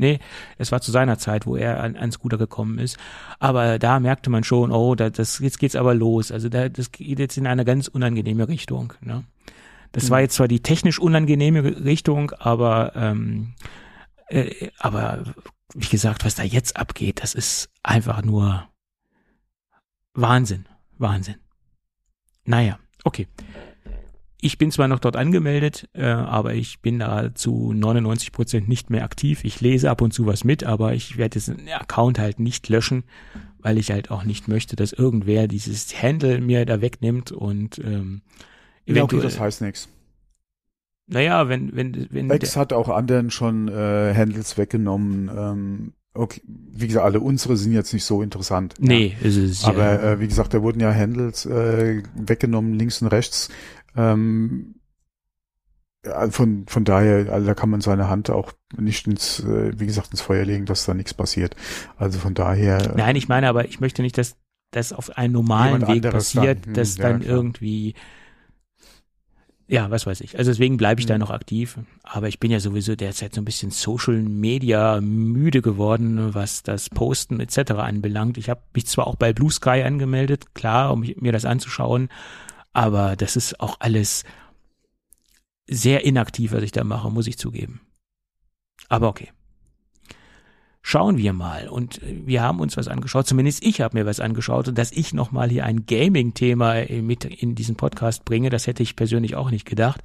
Nee, es war zu seiner Zeit, wo er an, ans Scooter gekommen ist. Aber da merkte man schon, oh, da, das, jetzt geht's aber los. Also da, das geht jetzt in eine ganz unangenehme Richtung. Ne? Das mhm. war jetzt zwar die technisch unangenehme Richtung, aber ähm, äh, aber wie gesagt, was da jetzt abgeht, das ist einfach nur Wahnsinn, Wahnsinn. Naja, okay. Ich bin zwar noch dort angemeldet, äh, aber ich bin da zu 99 Prozent nicht mehr aktiv. Ich lese ab und zu was mit, aber ich werde diesen Account halt nicht löschen, weil ich halt auch nicht möchte, dass irgendwer dieses Handle mir da wegnimmt und ähm, ja, okay, das heißt nichts. Naja, wenn, wenn, wenn. X hat auch anderen schon äh, Handles weggenommen. Ähm, okay, wie gesagt, alle unsere sind jetzt nicht so interessant. Nee, ja. ist es. Aber ja. äh, wie gesagt, da wurden ja Handles äh, weggenommen, links und rechts. Ähm, ja, von, von daher, also da kann man seine Hand auch nicht ins, äh, wie gesagt, ins Feuer legen, dass da nichts passiert. Also von daher. Äh, Nein, ich meine, aber ich möchte nicht, dass das auf einem normalen Weg passiert, dann, hm, dass ja, dann klar. irgendwie ja, was weiß ich. Also deswegen bleibe ich mhm. da noch aktiv. Aber ich bin ja sowieso derzeit so ein bisschen Social Media müde geworden, was das Posten etc. anbelangt. Ich habe mich zwar auch bei Blue Sky angemeldet, klar, um mir das anzuschauen, aber das ist auch alles sehr inaktiv, was ich da mache, muss ich zugeben. Aber okay. Schauen wir mal. Und wir haben uns was angeschaut, zumindest ich habe mir was angeschaut und dass ich nochmal hier ein Gaming-Thema mit in diesen Podcast bringe, das hätte ich persönlich auch nicht gedacht.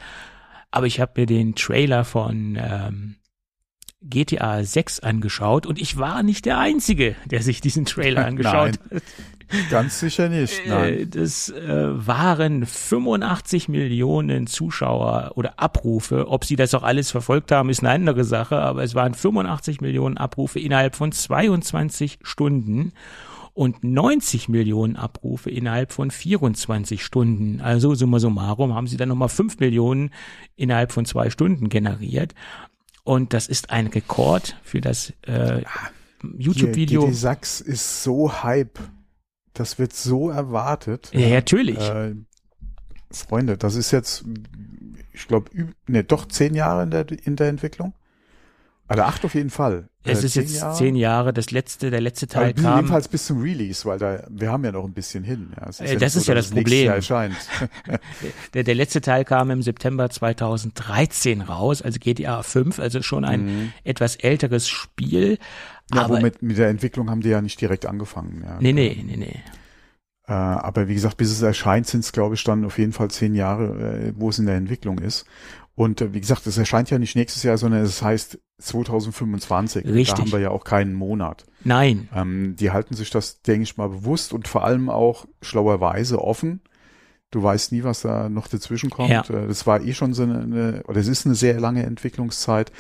Aber ich habe mir den Trailer von ähm, GTA 6 angeschaut und ich war nicht der Einzige, der sich diesen Trailer angeschaut hat. Ganz sicher nicht. Äh, nein. Das äh, waren 85 Millionen Zuschauer oder Abrufe. Ob sie das auch alles verfolgt haben, ist eine andere Sache, aber es waren 85 Millionen Abrufe innerhalb von 22 Stunden und 90 Millionen Abrufe innerhalb von 24 Stunden. Also summa summarum haben sie dann nochmal 5 Millionen innerhalb von zwei Stunden generiert. Und das ist ein Rekord für das äh, YouTube-Video. Die Sachs ist so Hype. Das wird so erwartet. Ja, natürlich. Äh, Freunde, das ist jetzt, ich glaube, ne, doch zehn Jahre in der, in der Entwicklung. Also acht auf jeden Fall. Es Äh, ist zehn jetzt Jahre? zehn Jahre, das letzte, der letzte Aber Teil bis- kam. jedenfalls bis zum Release, weil da wir haben ja noch ein bisschen hin. Ja, es Äh, nicht das ist ja das Problem. Der, der letzte Teil kam im September 2013 raus, also GTA 5, also schon ein etwas älteres Spiel. Ja, aber womit mit der Entwicklung haben die ja nicht direkt angefangen. Ja. nee, nee, nee, nee. Äh, aber wie gesagt, bis es erscheint, sind es, glaube ich, dann auf jeden Fall zehn Jahre, äh, wo es in der Entwicklung ist. Und äh, wie gesagt, es erscheint ja nicht nächstes Jahr, sondern es heißt 2025. Richtig. Da haben wir ja auch keinen Monat. Nein. Ähm, die halten sich das, denke ich mal, bewusst und vor allem auch schlauerweise offen. Du weißt nie, was da noch dazwischen kommt. Ja. Das war eh schon so eine, oder es ist eine sehr lange Entwicklungszeit.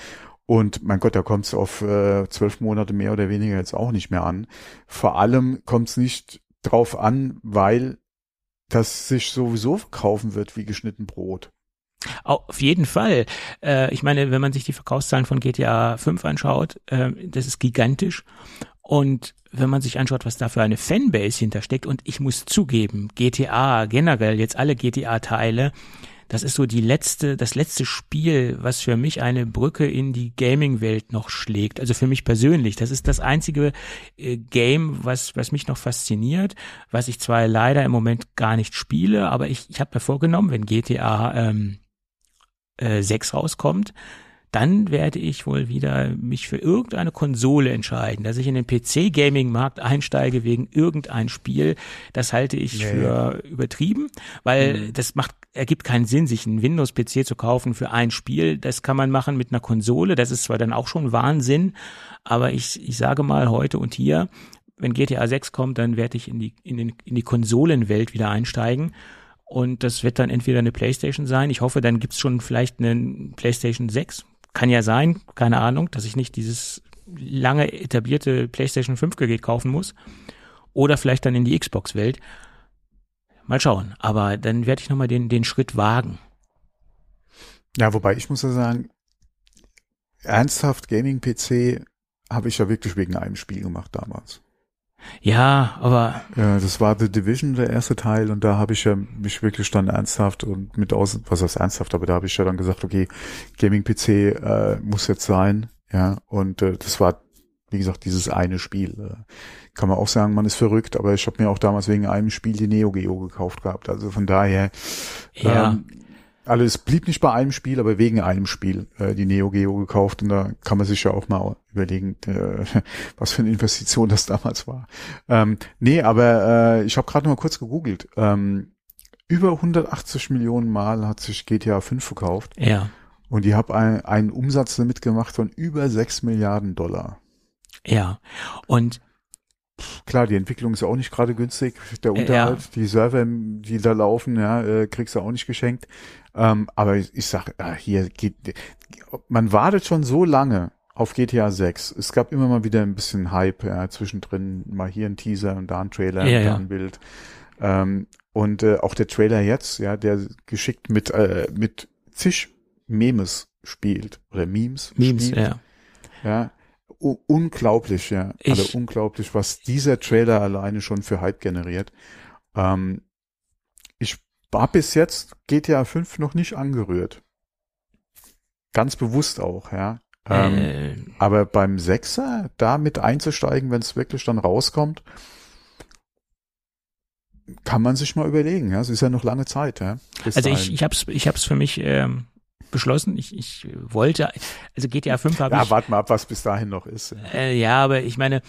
Und mein Gott, da kommt es auf äh, zwölf Monate mehr oder weniger jetzt auch nicht mehr an. Vor allem kommt es nicht drauf an, weil das sich sowieso verkaufen wird wie geschnitten Brot. Auf jeden Fall. Äh, ich meine, wenn man sich die Verkaufszahlen von GTA 5 anschaut, äh, das ist gigantisch. Und wenn man sich anschaut, was da für eine Fanbase hintersteckt, und ich muss zugeben, GTA generell, jetzt alle GTA-Teile, das ist so die letzte, das letzte Spiel, was für mich eine Brücke in die Gaming-Welt noch schlägt. Also für mich persönlich. Das ist das einzige äh, Game, was, was mich noch fasziniert, was ich zwar leider im Moment gar nicht spiele, aber ich, ich habe mir vorgenommen, wenn GTA ähm, äh, 6 rauskommt, dann werde ich wohl wieder mich für irgendeine Konsole entscheiden, dass ich in den PC-Gaming-Markt einsteige wegen irgendein Spiel. Das halte ich Nee. für übertrieben, weil das macht, ergibt keinen Sinn, sich einen Windows-PC zu kaufen für ein Spiel. Das kann man machen mit einer Konsole. Das ist zwar dann auch schon Wahnsinn, aber ich, ich sage mal heute und hier, wenn GTA 6 kommt, dann werde ich in die, in, den, in die Konsolenwelt wieder einsteigen. Und das wird dann entweder eine PlayStation sein. Ich hoffe, dann gibt's schon vielleicht eine PlayStation 6. Kann ja sein, keine Ahnung, dass ich nicht dieses lange etablierte PlayStation 5 Gerät kaufen muss. Oder vielleicht dann in die Xbox-Welt. Mal schauen. Aber dann werde ich nochmal den, den Schritt wagen. Ja, wobei ich muss ja sagen, ernsthaft Gaming-PC habe ich ja wirklich wegen einem Spiel gemacht damals. Ja, aber Ja, das war The Division, der erste Teil, und da habe ich ja mich wirklich dann ernsthaft und mit aus, was heißt ernsthaft, aber da habe ich ja dann gesagt, okay, Gaming-PC äh, muss jetzt sein, ja, und äh, das war, wie gesagt, dieses eine Spiel. Äh, kann man auch sagen, man ist verrückt, aber ich habe mir auch damals wegen einem Spiel die Neo Geo gekauft gehabt, also von daher, ja, ähm, also es blieb nicht bei einem Spiel, aber wegen einem Spiel äh, die Neo Geo gekauft und da kann man sich ja auch mal überlegen, äh, was für eine Investition das damals war. Ähm, nee, aber äh, ich habe gerade mal kurz gegoogelt. Ähm, über 180 Millionen Mal hat sich GTA 5 verkauft ja, und die haben ein, einen Umsatz damit gemacht von über 6 Milliarden Dollar. Ja. Und Klar, die Entwicklung ist auch nicht gerade günstig. Der Ja. Unterhalt, die Server, die da laufen, ja, äh, kriegst du auch nicht geschenkt. Ähm, aber ich, sag, ah, hier geht, man wartet schon so lange auf GTA 6. Es gab immer mal wieder ein bisschen Hype, ja, zwischendrin mal hier ein Teaser und da ein Trailer Ja, und da ja. ein Bild. Ähm, und äh, auch der Trailer jetzt, ja, der geschickt mit äh, mit zig Memes spielt oder Memes. Memes, spielt. ja. Ja, unglaublich, ja. Also Ich- unglaublich, was dieser Trailer alleine schon für Hype generiert. Ähm, ich war bis jetzt GTA 5 noch nicht angerührt. Ganz bewusst auch, ja. Ähm, äh, aber beim Sechser, da mit einzusteigen, wenn es wirklich dann rauskommt, kann man sich mal überlegen, ja. Es ist ja noch lange Zeit, ja. Also ich, dahin. ich habe es ich hab's für mich ähm, beschlossen. Ich, ich wollte, also GTA 5 habe ja, ich, warte mal ab, was bis dahin noch ist. Ja. äh, ja, aber ich meine,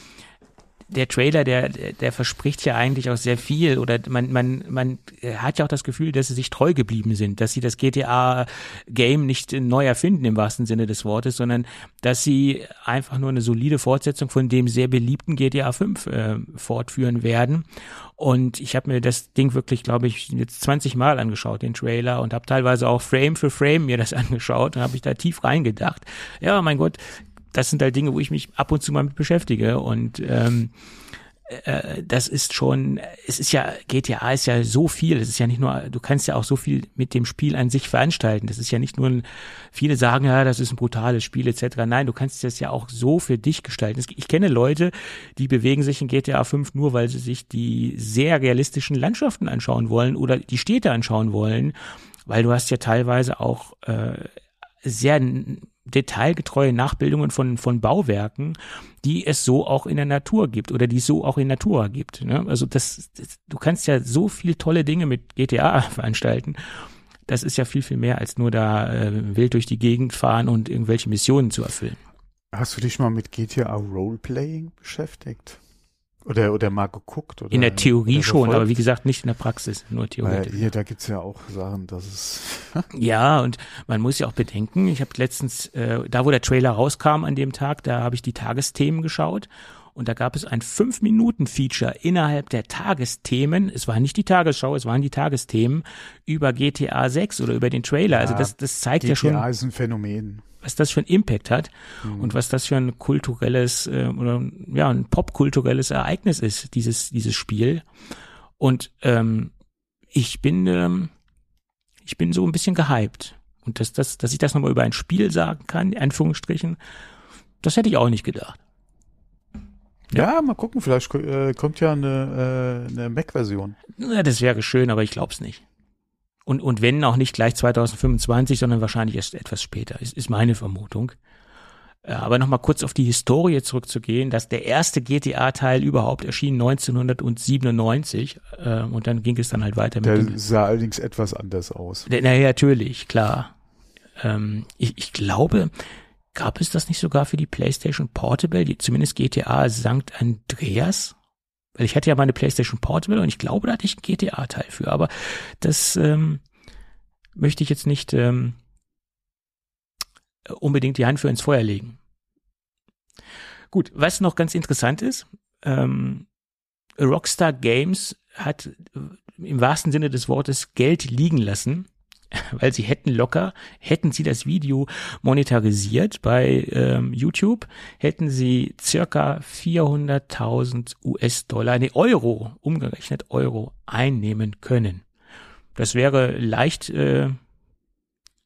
der Trailer, der, der der verspricht ja eigentlich auch sehr viel oder man, man, man hat ja auch das Gefühl, dass sie sich treu geblieben sind, dass sie das GTA-Game nicht neu erfinden im wahrsten Sinne des Wortes, sondern dass sie einfach nur eine solide Fortsetzung von dem sehr beliebten GTA 5 äh, fortführen werden. Und ich habe mir das Ding wirklich, glaube ich, jetzt 20 Mal angeschaut, den Trailer, und habe teilweise auch Frame für Frame mir das angeschaut und habe ich da tief reingedacht. Ja, mein Gott, das sind halt Dinge, wo ich mich ab und zu mal mit beschäftige. Und ähm, äh, das ist schon, es ist ja, GTA ist ja so viel, es ist ja nicht nur, du kannst ja auch so viel mit dem Spiel an sich veranstalten. Das ist ja nicht nur ein, viele sagen, ja, das ist ein brutales Spiel etc. Nein, du kannst das ja auch so für dich gestalten. Es- Ich kenne Leute, die bewegen sich in GTA 5 nur, weil sie sich die sehr realistischen Landschaften anschauen wollen oder die Städte anschauen wollen, weil du hast ja teilweise auch äh, sehr detailgetreue Nachbildungen von, von Bauwerken, die es so auch in der Natur gibt oder die es so auch in Natura gibt. Ne? Also das, das, du kannst ja so viel tolle Dinge mit GTA veranstalten. Das ist ja viel, viel mehr als nur da äh, wild durch die Gegend fahren und irgendwelche Missionen zu erfüllen. Hast du dich mal mit GTA Roleplaying beschäftigt? Oder, oder mal geguckt? Oder, in der Theorie schon, aber wie gesagt, nicht in der Praxis, nur theoretisch. Weil hier, da gibt's ja auch Sachen, dass es. ja, und man muss ja auch bedenken, ich habe letztens, äh, da wo der Trailer rauskam an dem Tag, da habe ich die Tagesthemen geschaut und da gab es ein fünf minuten feature innerhalb der Tagesthemen. Es war nicht die Tagesschau, es waren die Tagesthemen über GTA 6 oder über den Trailer. Also ja, also das, das zeigt GTA ja schon. GTA ist ein Phänomen was das für ein Impact hat mhm. und was das für ein kulturelles äh, oder ja ein popkulturelles Ereignis ist dieses dieses Spiel. Und ähm, ich bin ähm, ich bin so ein bisschen gehypt. Und dass das dass ich das nochmal über ein Spiel sagen kann in Anführungsstrichen das hätte ich auch nicht gedacht. Ja, ja mal gucken. Vielleicht äh, kommt ja eine äh, eine Mac-Version. Ja, das wäre schön aber ich glaube es nicht und, und wenn auch nicht gleich 2025, sondern wahrscheinlich erst etwas später, ist, ist meine Vermutung. Äh, aber nochmal kurz auf die Historie zurückzugehen, dass der erste GTA-Teil überhaupt erschien 1997 äh, und dann ging es dann halt weiter mit Der dem, sah allerdings etwas anders aus. Na naja, natürlich, klar. Ähm, ich, ich glaube, gab es das nicht sogar für die PlayStation Portable, die, zumindest GTA St. Andreas? Ich hatte ja meine PlayStation Portable und ich glaube, da hatte ich einen GTA-Teil für, aber das ähm, möchte ich jetzt nicht ähm, unbedingt die Hand für ins Feuer legen. Gut, was noch ganz interessant ist, ähm, Rockstar Games hat im wahrsten Sinne des Wortes Geld liegen lassen weil sie hätten locker, hätten sie das Video monetarisiert bei ähm, YouTube, hätten sie circa 400.000 US-Dollar, nee, Euro, umgerechnet Euro, einnehmen können. Das wäre leicht, äh,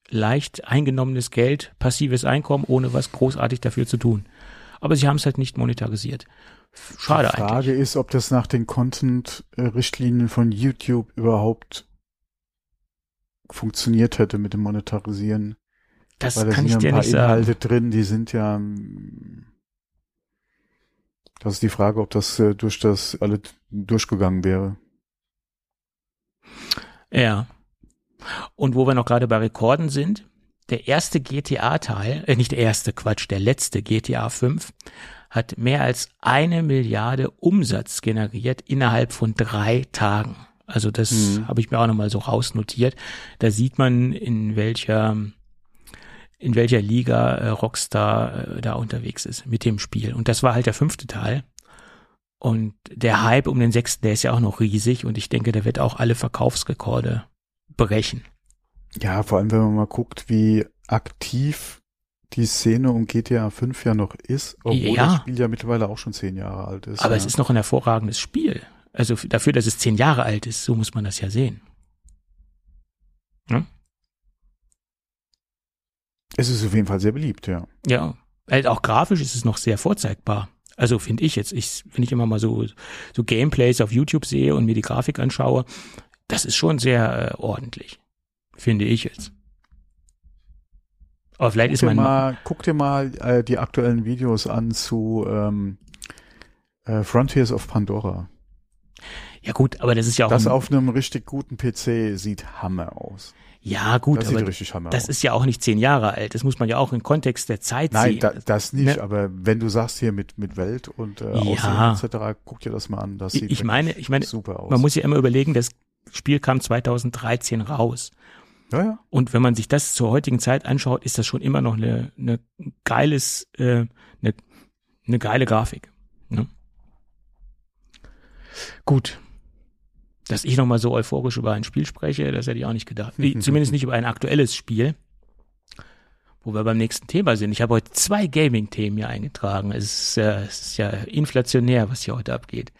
leicht eingenommenes Geld, passives Einkommen, ohne was großartig dafür zu tun. Aber sie haben es halt nicht monetarisiert. Schade eigentlich. Die Frage eigentlich. ist, ob das nach den Content-Richtlinien von YouTube überhaupt funktioniert hätte mit dem Monetarisieren. Das Weil da kann sind ich ja ein paar Inhalte sagen. drin, die sind ja das ist die Frage, ob das äh, durch das alle durchgegangen wäre. Ja. Und wo wir noch gerade bei Rekorden sind, der erste GTA-Teil, äh, nicht der erste Quatsch, der letzte GTA 5 hat mehr als eine Milliarde Umsatz generiert innerhalb von drei Tagen. Also das mhm. habe ich mir auch nochmal so rausnotiert. Da sieht man, in welcher in welcher Liga äh, Rockstar äh, da unterwegs ist mit dem Spiel. Und das war halt der fünfte Teil. Und der Hype um den sechsten, der ist ja auch noch riesig und ich denke, der wird auch alle Verkaufsrekorde brechen. Ja, vor allem wenn man mal guckt, wie aktiv die Szene um GTA 5 ja noch ist, obwohl ja. das Spiel ja mittlerweile auch schon zehn Jahre alt ist. Aber ja. es ist noch ein hervorragendes Spiel. Also dafür, dass es zehn Jahre alt ist, so muss man das ja sehen. Hm? Es ist auf jeden Fall sehr beliebt, ja. Ja, halt auch grafisch ist es noch sehr vorzeigbar. Also finde ich jetzt, ich, wenn ich immer mal so, so Gameplays auf YouTube sehe und mir die Grafik anschaue, das ist schon sehr äh, ordentlich. Finde ich jetzt. Aber vielleicht guck ist mein. Mal, guck dir mal äh, die aktuellen Videos an zu ähm, äh, Frontiers of Pandora. Ja gut, aber das ist ja auch. Das auf einem richtig guten PC sieht Hammer aus. Ja, gut, das aber sieht richtig Hammer das aus. ist ja auch nicht zehn Jahre alt. Das muss man ja auch im Kontext der Zeit Nein, sehen. Nein, da, das nicht, ne? aber wenn du sagst hier mit, mit Welt und äh, ja. Aussehen etc., guck dir das mal an. Das sieht ich meine, ich meine, super aus. Man muss ja immer überlegen, das Spiel kam 2013 raus. Ja, ja. Und wenn man sich das zur heutigen Zeit anschaut, ist das schon immer noch eine, eine geiles, äh, eine, eine geile Grafik. Gut, dass ich nochmal so euphorisch über ein Spiel spreche, das hätte ich auch nicht gedacht. Zumindest nicht über ein aktuelles Spiel. Wo wir beim nächsten Thema sind. Ich habe heute zwei Gaming-Themen hier eingetragen. Es ist, äh, es ist ja inflationär, was hier heute abgeht.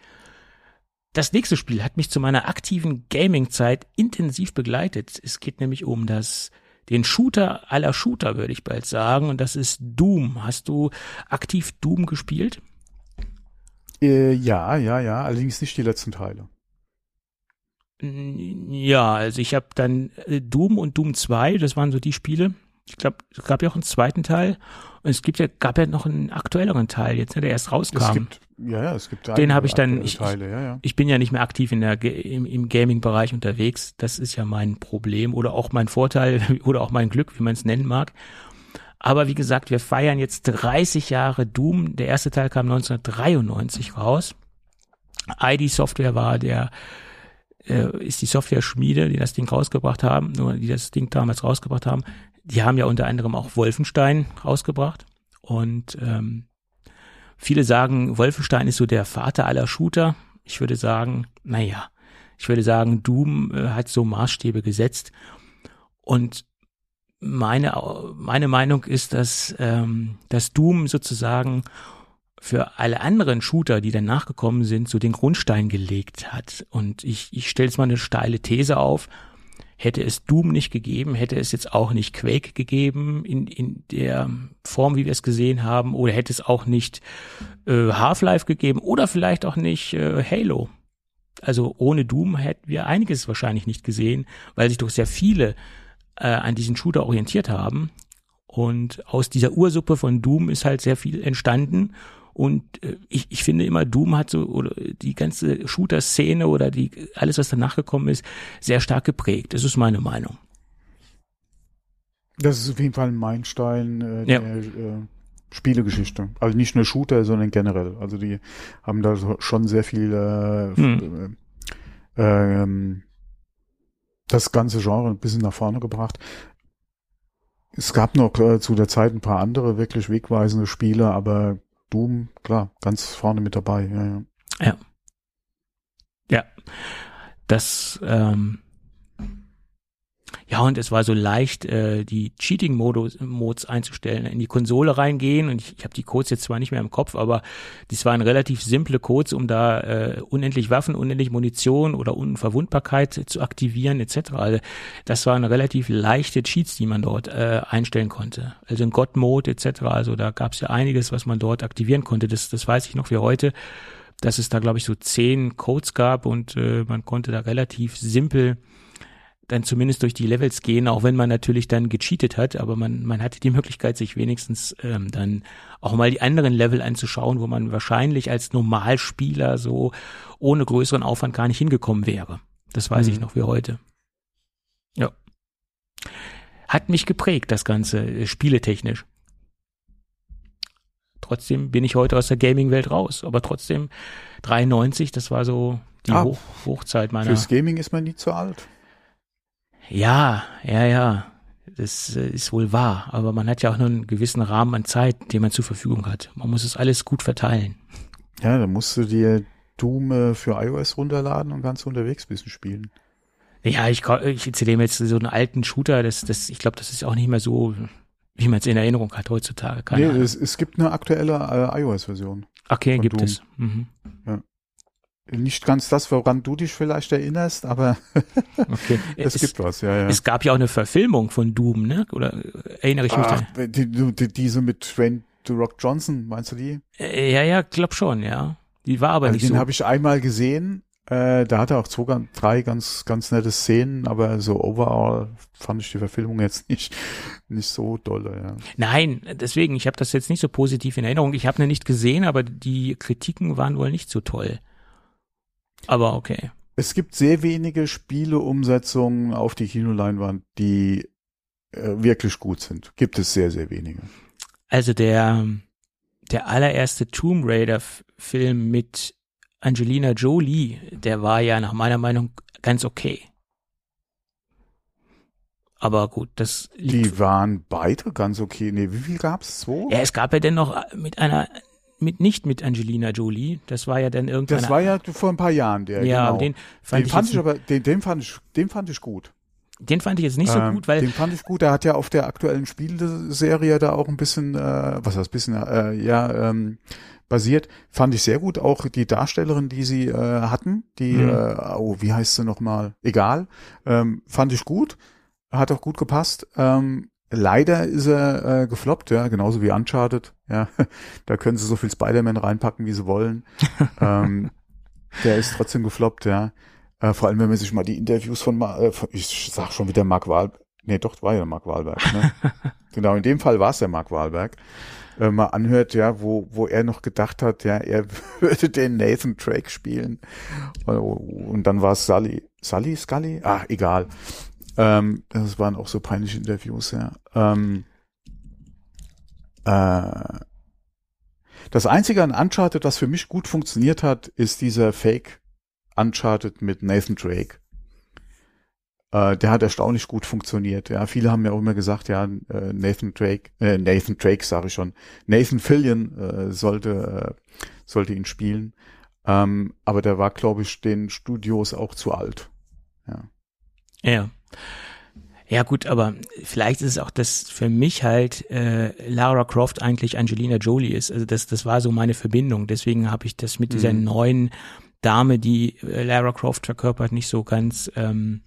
Das nächste Spiel hat mich zu meiner aktiven Gaming-Zeit intensiv begleitet. Es geht nämlich um das den Shooter aller Shooter, würde ich bald sagen. Und das ist Doom. Hast du aktiv Doom gespielt? Äh, ja, ja, ja. Allerdings nicht die letzten Teile. Ja, also ich habe dann äh, Doom und Doom 2, das waren so die Spiele, Ich glaube, es gab ja auch einen zweiten Teil. Und es gibt ja, gab ja noch einen aktuelleren Teil jetzt, ne, der erst rauskam. Es gibt, ja, ja, es gibt Den habe ich dann, ich, Teile, ja, ja. ich bin ja nicht mehr aktiv in der, im, im Gaming-Bereich unterwegs. Das ist ja mein Problem oder auch mein Vorteil oder auch mein Glück, wie man es nennen mag. Aber wie gesagt, wir feiern jetzt 30 Jahre Doom. Der erste Teil kam 1993 raus. ID Software war der, äh, ist die Software-Schmiede, die das Ding rausgebracht haben, nur die das Ding damals rausgebracht haben. Die haben ja unter anderem auch Wolfenstein rausgebracht. Und ähm, viele sagen, Wolfenstein ist so der Vater aller Shooter. Ich würde sagen, naja, ich würde sagen, Doom äh, hat so Maßstäbe gesetzt. Und meine, meine Meinung ist, dass, ähm, dass Doom sozusagen für alle anderen Shooter, die dann nachgekommen sind, so den Grundstein gelegt hat. Und ich, ich stelle jetzt mal eine steile These auf. Hätte es Doom nicht gegeben, hätte es jetzt auch nicht Quake gegeben in, in der Form, wie wir es gesehen haben, oder hätte es auch nicht äh, Half-Life gegeben oder vielleicht auch nicht äh, Halo. Also ohne Doom hätten wir einiges wahrscheinlich nicht gesehen, weil sich doch sehr viele äh, an diesen Shooter orientiert haben. Und aus dieser Ursuppe von Doom ist halt sehr viel entstanden. Und äh, ich, ich finde immer, Doom hat so, oder die ganze Shooter-Szene oder die, alles, was danach gekommen ist, sehr stark geprägt. Das ist meine Meinung. Das ist auf jeden Fall ein Meilenstein äh, Ja. der äh, Spielegeschichte. Also nicht nur Shooter, sondern generell. Also die haben da schon sehr viel äh, Hm. äh, ähm, das ganze Genre ein bisschen nach vorne gebracht. Es gab noch äh, zu der Zeit ein paar andere wirklich wegweisende Spiele, aber Doom, klar, ganz vorne mit dabei. Ja, ja. Ja. Das, ähm, ja, und es war so leicht, äh, die Cheating-Modes einzustellen, in die Konsole reingehen. Und ich, ich habe die Codes jetzt zwar nicht mehr im Kopf, aber dies waren relativ simple Codes, um da äh, unendlich Waffen, unendlich Munition oder Unverwundbarkeit zu aktivieren etc. Also das waren relativ leichte Cheats, die man dort äh, einstellen konnte. Also in God-Mode etc. Also da gab es ja einiges, was man dort aktivieren konnte. Das, das weiß ich noch wie heute dass es da, glaube ich, so zehn Codes gab und äh, man konnte da relativ simpel dann zumindest durch die Levels gehen, auch wenn man natürlich dann gecheatet hat, aber man, man hatte die Möglichkeit, sich wenigstens ähm, dann auch mal die anderen Level anzuschauen, wo man wahrscheinlich als Normalspieler so ohne größeren Aufwand gar nicht hingekommen wäre. Das weiß Mhm. ich noch wie heute. Ja. Hat mich geprägt, das Ganze, äh, spieletechnisch. Trotzdem bin ich heute aus der Gaming-Welt raus, aber trotzdem 93, das war so die Ah. Hoch Hochzeit meiner. Fürs Gaming ist man nie zu alt. Ja, ja, ja. Das äh, ist wohl wahr. Aber man hat ja auch nur einen gewissen Rahmen an Zeit, den man zur Verfügung hat. Man muss es alles gut verteilen. Ja, dann musst du dir Doom äh, für iOS runterladen und kannst unterwegs ein bisschen spielen. Ja, ich, ich erzähle mir jetzt so einen alten Shooter. Das, das, ich glaube, das ist auch nicht mehr so, wie man es in Erinnerung hat heutzutage. Keine Nee, es, es gibt eine aktuelle äh, iOS-Version. Okay, gibt Doom. es. Mhm. Nicht ganz das, woran du dich vielleicht erinnerst, aber Okay. es, gibt was, ja, ja. es gab ja auch eine Verfilmung von Doom, ne? Oder erinnere ich mich Ach, da? die, die, diese mit Dwayne The Rock Johnson, meinst du die? Äh, Ja, ja, glaub schon, ja. Die war aber Also nicht den so. habe ich einmal gesehen. Äh, da hat er auch zwei, drei ganz, ganz nette Szenen, aber so overall fand ich die Verfilmung jetzt nicht, nicht so dolle, ja. Nein, deswegen, ich habe das jetzt nicht so positiv in Erinnerung. Ich habe eine nicht gesehen, aber die Kritiken waren wohl nicht so toll. Aber okay. Es gibt sehr wenige Spieleumsetzungen auf die Kinoleinwand, die äh, wirklich gut sind. Gibt es sehr, sehr wenige. Also der, der allererste Tomb Raider F- Film mit Angelina Jolie, der war ja nach meiner Meinung ganz okay. Aber gut, das liegt. Die waren beide ganz okay. Nee, wie viel gab's? Zwei? ja, es gab ja dann noch mit einer, mit nicht mit Angelina Jolie. Das war ja dann irgendwann. das war ja vor ein paar Jahren, der. ja, genau. den fand den ich, fand ich aber, den, den fand ich, den fand ich gut. den fand ich jetzt nicht so Ähm, gut, weil den fand ich gut. Er hat ja auf der aktuellen Spielserie da auch ein bisschen, äh, was heißt bisschen, äh, ja, ähm, basiert. Fand ich sehr gut. Auch die Darstellerin, die sie äh, hatten, die, Mhm. äh, oh, wie heißt sie nochmal? Egal. Ähm, fand ich gut. Hat auch gut gepasst. Ähm, leider ist er äh, gefloppt, ja, genauso wie Uncharted. Ja, da können sie so viel Spider-Man reinpacken, wie sie wollen. ähm, der ist trotzdem gefloppt, ja. Äh, vor allem, wenn man sich mal die Interviews von, äh, von ich sag schon wieder Mark Wahl, nee, doch, war ja Mark Wahlberg, ne? genau, in dem Fall war es der Mark Wahlberg, äh, mal anhört, ja, wo, wo er noch gedacht hat, ja, er würde den Nathan Drake spielen. Und dann war es Sully, Sully, Scully? Ach, egal. Ähm, das waren auch so peinliche Interviews, ja. Ähm, äh, das Einzige an Uncharted, was für mich gut funktioniert hat, ist dieser Fake Uncharted mit Nathan Drake. Äh, der hat erstaunlich gut funktioniert. Ja, viele haben ja auch immer gesagt, ja, äh, Nathan Drake, äh, Nathan Drake sage ich schon, Nathan Fillion äh, sollte äh, sollte ihn spielen. Ähm, aber der war, glaube ich, den Studios auch zu alt. Ja. Ja. Ja gut, aber vielleicht ist es auch, dass für mich halt äh, Lara Croft eigentlich Angelina Jolie ist. Also das, das war so meine Verbindung. Deswegen habe ich das mit dieser mhm. neuen Dame, die äh, Lara Croft verkörpert, nicht so ganz ähm,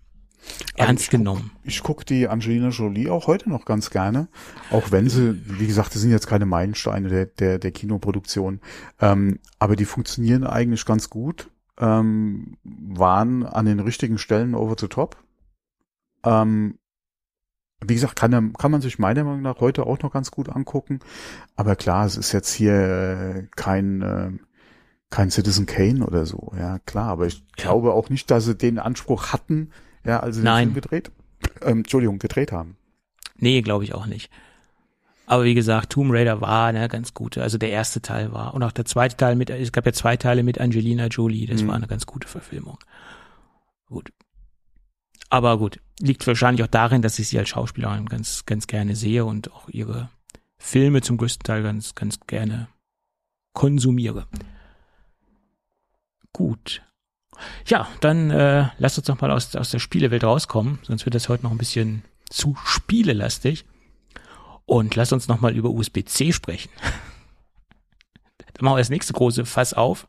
ernst ich genommen. Guck, ich gucke die Angelina Jolie auch heute noch ganz gerne, auch wenn sie, wie gesagt, das sind jetzt keine Meilensteine der, der, der Kinoproduktion, ähm, aber die funktionieren eigentlich ganz gut, ähm, waren an den richtigen Stellen over the top. Ähm, wie gesagt, kann, kann man sich meiner Meinung nach heute auch noch ganz gut angucken. Aber klar, es ist jetzt hier äh, kein, äh, kein Citizen Kane oder so. Ja, klar. Aber ich glaube auch nicht, dass sie den Anspruch hatten, ja, als sie den Nein. Film gedreht, ähm, Entschuldigung, gedreht haben. Nee, glaube ich auch nicht. Aber wie gesagt, Tomb Raider war eine ganz gute, also der erste Teil war. Und auch der zweite Teil mit, es gab ja zwei Teile mit Angelina Jolie, das mhm. war eine ganz gute Verfilmung. Gut. Aber gut, liegt wahrscheinlich auch darin, dass ich sie als Schauspielerin ganz, ganz gerne sehe und auch ihre Filme zum größten Teil ganz, ganz gerne konsumiere. Gut. Ja, dann äh, lasst uns noch mal aus, aus der Spielewelt rauskommen, sonst wird das heute noch ein bisschen zu spielelastig. Und lasst uns noch mal über USB-C sprechen. dann machen wir das nächste große Fass auf.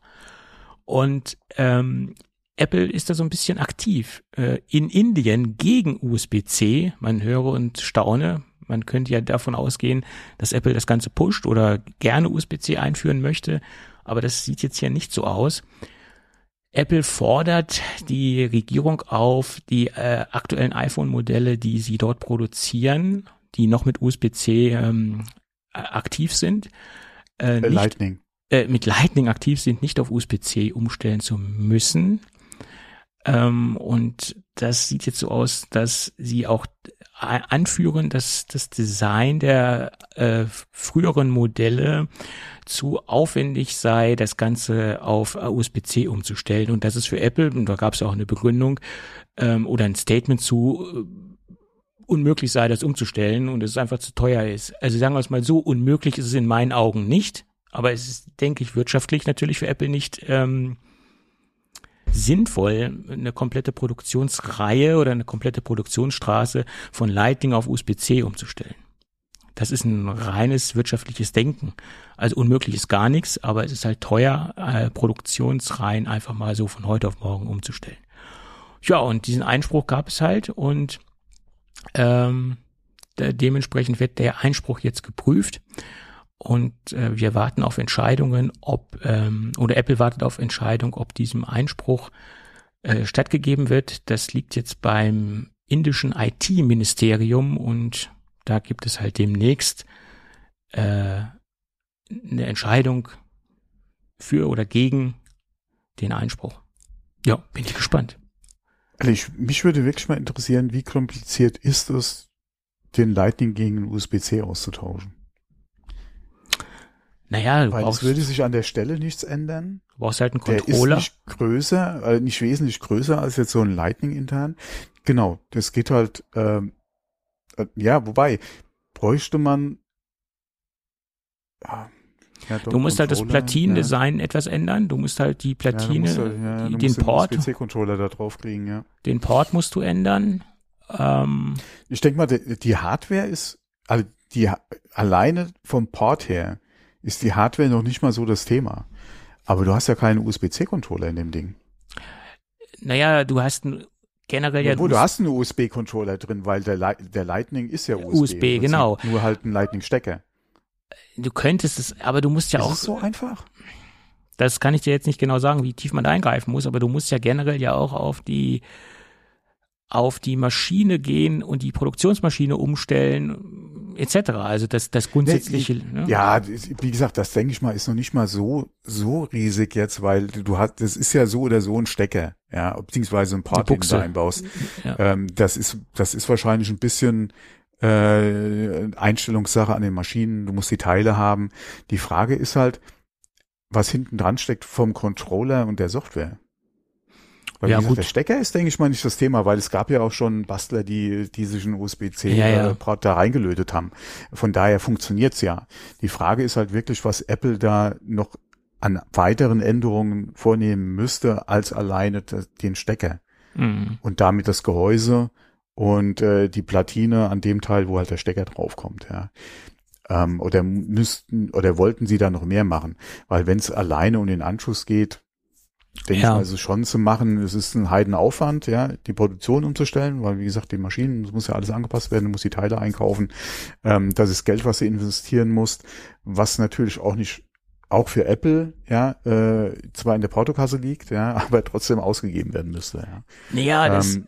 Und ähm, Apple ist da so ein bisschen aktiv. Äh, in Indien gegen USB-C, man höre und staune, man könnte ja davon ausgehen, dass Apple das Ganze pusht oder gerne USB-C einführen möchte, aber das sieht jetzt ja nicht so aus. Apple fordert die Regierung auf, die äh, aktuellen iPhone-Modelle, die sie dort produzieren, die noch mit USB-C ähm, aktiv sind, äh, nicht, Lightning. Äh, mit Lightning aktiv sind, nicht auf USB-C umstellen zu müssen. Ähm, und das sieht jetzt so aus, dass sie auch anführen, dass das Design der äh, früheren Modelle zu aufwendig sei, das Ganze auf USB-C umzustellen und das ist für Apple, und da gab es auch eine Begründung ähm, oder ein Statement zu, äh, unmöglich sei, das umzustellen und es einfach zu teuer ist. Also sagen wir es mal so, unmöglich ist es in meinen Augen nicht, aber es ist, denke ich, wirtschaftlich natürlich für Apple nicht ähm, sinnvoll, eine komplette Produktionsreihe oder eine komplette Produktionsstraße von Lightning auf USB-C umzustellen. Das ist ein reines wirtschaftliches Denken. Also unmöglich ist gar nichts, aber es ist halt teuer, äh, Produktionsreihen einfach mal so von heute auf morgen umzustellen. Ja, und diesen Einspruch gab es halt und ähm, dementsprechend wird der Einspruch jetzt geprüft und äh, wir warten auf Entscheidungen, ob ähm, oder Apple wartet auf Entscheidung, ob diesem Einspruch äh, stattgegeben wird. Das liegt jetzt beim indischen IT-Ministerium und da gibt es halt demnächst äh, eine Entscheidung für oder gegen den Einspruch. Ja, bin ich gespannt. Also ich, mich würde wirklich mal interessieren, wie kompliziert ist es, den Lightning gegen USB-C auszutauschen? Naja, du Weil brauchst, es würde sich an der Stelle nichts ändern. Du brauchst halt einen Controller. Der ist nicht größer, äh, nicht wesentlich größer als jetzt so ein Lightning intern. Genau, das geht halt, ähm, äh, ja, wobei, bräuchte man, ja, ja, du musst halt das Platinendesign ja. etwas ändern. Du musst halt die Platine, ja, die, den Port, den PC-Controller da drauf kriegen, ja. Den Port musst du ändern. Ähm, ich denke mal, die, die Hardware ist, also die alleine vom Port her ist die Hardware noch nicht mal so das Thema. Aber du hast ja keinen USB-C-Controller in dem Ding. Naja, du hast ein, generell ja. Obwohl, du hast einen USB-Controller drin, weil der, der Lightning ist ja USB. USB, genau. Nur halt ein Lightning-Stecker. Du könntest es, aber du musst ja ist auch. Ist so einfach? Das kann ich dir jetzt nicht genau sagen, wie tief man da eingreifen muss, aber du musst ja generell ja auch auf die auf die Maschine gehen und die Produktionsmaschine umstellen, etc. Also das, das grundsätzliche. Nee, ne? Ja, wie gesagt, das denke ich mal, ist noch nicht mal so, so riesig jetzt, weil du hast, das ist ja so oder so ein Stecker, ja, beziehungsweise ein den du einbaust. Ja. Ähm, das ist, das ist wahrscheinlich ein bisschen, äh, Einstellungssache an den Maschinen, du musst die Teile haben. Die Frage ist halt, was hinten dran steckt vom Controller und der Software. Weil ja, gesagt, gut. der Stecker ist, denke ich mal, nicht das Thema, weil es gab ja auch schon Bastler, die, die sich einen USB-C ja, ja. Äh, da reingelötet haben. Von daher funktioniert's ja. Die Frage ist halt wirklich, was Apple da noch an weiteren Änderungen vornehmen müsste, als alleine den Stecker. Mhm. Und damit das Gehäuse und äh, die Platine an dem Teil, wo halt der Stecker draufkommt, ja. Ähm, oder müssten oder wollten sie da noch mehr machen? Weil wenn es alleine um den Anschluss geht, denke ja. ich mal, es schon zu machen. Es ist ein Heidenaufwand, ja, die Produktion umzustellen, weil wie gesagt, die Maschinen, es muss ja alles angepasst werden, du musst die Teile einkaufen. Ähm, das ist Geld, was du investieren musst, was natürlich auch nicht auch für Apple, ja, äh, zwar in der Portokasse liegt, ja, aber trotzdem ausgegeben werden müsste. Ja, naja, das, ähm,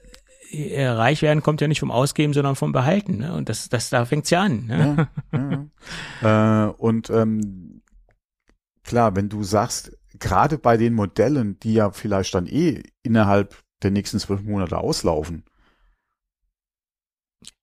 äh, reich werden kommt ja nicht vom Ausgeben, sondern vom Behalten. Ne? Und das, das da fängt's ja an. Ne? Ja, ja. äh, und ähm, klar, wenn du sagst, gerade bei den Modellen, die ja vielleicht dann eh innerhalb der nächsten zwölf Monate auslaufen.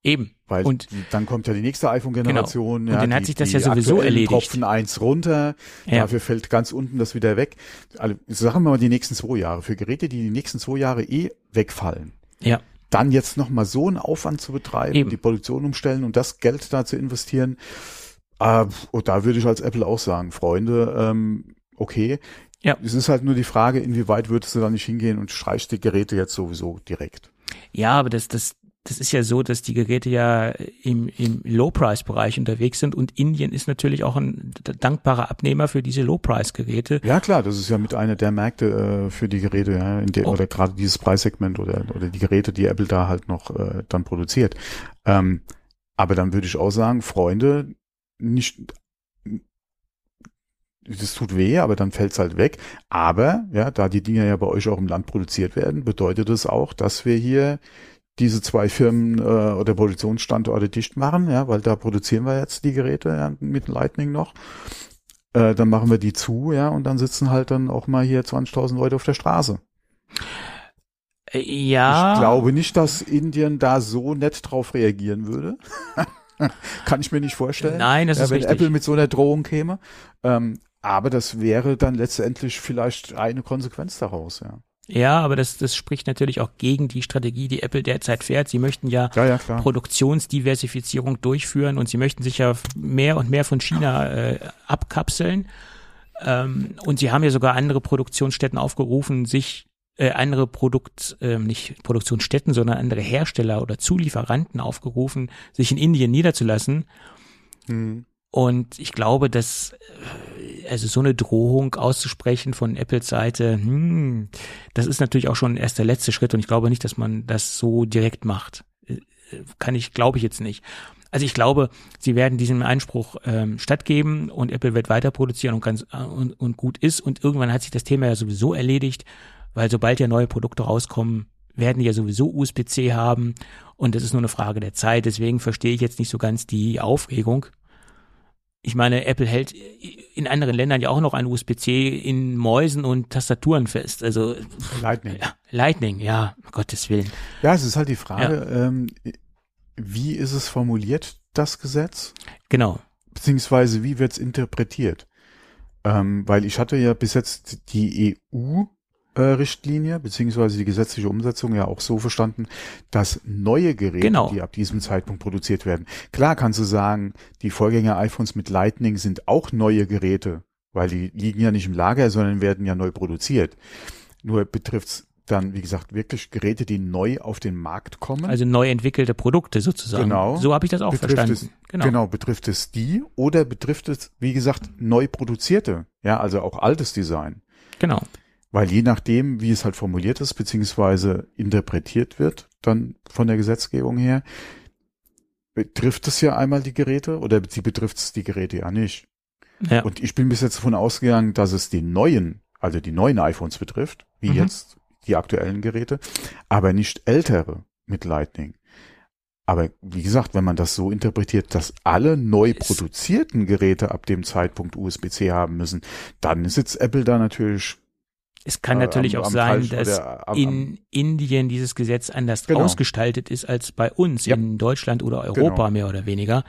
Eben. Weil und dann kommt ja die nächste iPhone-Generation. Genau. Und ja, dann hat die, sich das ja sowieso erledigt. Tropfen eins runter, ja. dafür fällt ganz unten das wieder weg. Also sagen wir mal die nächsten zwei Jahre. Für Geräte, die die nächsten zwei Jahre eh wegfallen. Ja dann jetzt nochmal so einen Aufwand zu betreiben, Eben. die Produktion umstellen und das Geld da zu investieren, äh, und da würde ich als Apple auch sagen, Freunde, ähm, okay. Ja. Es ist halt nur die Frage, inwieweit würdest du da nicht hingehen und streichst die Geräte jetzt sowieso direkt. Ja, aber das, das, das ist ja so, dass die Geräte ja im, im Low-Price-Bereich unterwegs sind und Indien ist natürlich auch ein dankbarer Abnehmer für diese Low-Price-Geräte. Ja klar, das ist ja mit einer der Märkte äh, für die Geräte, ja, in der, oh. oder gerade dieses Preissegment oder, oder die Geräte, die Apple da halt noch äh, dann produziert. Ähm, aber dann würde ich auch sagen, Freunde, nicht das tut weh, aber dann fällt's halt weg. Aber, ja, da die Dinger ja bei euch auch im Land produziert werden, bedeutet es das auch, dass wir hier diese zwei Firmen äh, oder Produktionsstandorte dicht machen, ja, weil da produzieren wir jetzt die Geräte ja, mit Lightning noch. Äh, dann machen wir die zu, ja, und dann sitzen halt dann auch mal hier 20.000 Leute auf der Straße. Äh, ja. Ich glaube nicht, dass Indien da so nett drauf reagieren würde. Kann ich mir nicht vorstellen. Nein, das ja, ist wenn richtig. Apple mit so einer Drohung käme. Ähm, aber das wäre dann letztendlich vielleicht eine Konsequenz daraus, ja. Ja, aber das, das spricht natürlich auch gegen die Strategie, die Apple derzeit fährt. Sie möchten ja, ja, ja Produktionsdiversifizierung durchführen und sie möchten sich ja mehr und mehr von China äh, abkapseln. Ähm, und sie haben ja sogar andere Produktionsstätten aufgerufen, sich äh, andere Produkt, äh, nicht Produktionsstätten, sondern andere Hersteller oder Zulieferanten aufgerufen, sich in Indien niederzulassen. Hm. Und ich glaube, dass äh, also so eine Drohung auszusprechen von Apples Seite, hm, das ist natürlich auch schon erst der letzte Schritt und ich glaube nicht, dass man das so direkt macht. Äh, kann ich, glaube ich jetzt nicht. Also ich glaube, sie werden diesem Einspruch ähm, stattgeben und Apple wird weiter produzieren und, ganz, äh, und, und gut ist und irgendwann hat sich das Thema ja sowieso erledigt, weil sobald ja neue Produkte rauskommen, werden die ja sowieso USB-C haben und das ist nur eine Frage der Zeit. Deswegen verstehe ich jetzt nicht so ganz die Aufregung ich meine, Apple hält in anderen Ländern ja auch noch ein USB-C in Mäusen und Tastaturen fest. Also Lightning. Ja, Lightning, ja, um Gottes Willen. Ja, es ist halt die Frage, ja. ähm, wie ist es formuliert, das Gesetz? Genau. Beziehungsweise wie wird es interpretiert? Ähm, weil ich hatte ja bis jetzt die EU Richtlinie beziehungsweise die gesetzliche Umsetzung ja auch so verstanden, dass neue Geräte, genau. die ab diesem Zeitpunkt produziert werden. Klar kannst du sagen, die Vorgänger iPhones mit Lightning sind auch neue Geräte, weil die liegen ja nicht im Lager, sondern werden ja neu produziert. Nur betrifft's dann, wie gesagt, wirklich Geräte, die neu auf den Markt kommen. Also neu entwickelte Produkte sozusagen. Genau. So habe ich das auch betrifft verstanden. Es, genau. genau, betrifft es die oder betrifft es, wie gesagt, neu produzierte, ja, also auch altes Design. Genau. Weil je nachdem, wie es halt formuliert ist, beziehungsweise interpretiert wird, dann von der Gesetzgebung her, betrifft es ja einmal die Geräte oder sie betrifft es die Geräte ja nicht. Ja. Und ich bin bis jetzt davon ausgegangen, dass es die neuen, also die neuen iPhones betrifft, wie mhm. jetzt die aktuellen Geräte, aber nicht ältere. mit Lightning. Aber wie gesagt, wenn man das so interpretiert, dass alle neu produzierten Geräte ab dem Zeitpunkt USB-C haben müssen, dann sitzt Apple da natürlich. Es kann äh, natürlich am- auch am sein, dass oder am- in Indien dieses Gesetz anders Genau. ausgestaltet ist als bei uns Ja. in Deutschland oder Europa Genau. mehr oder weniger.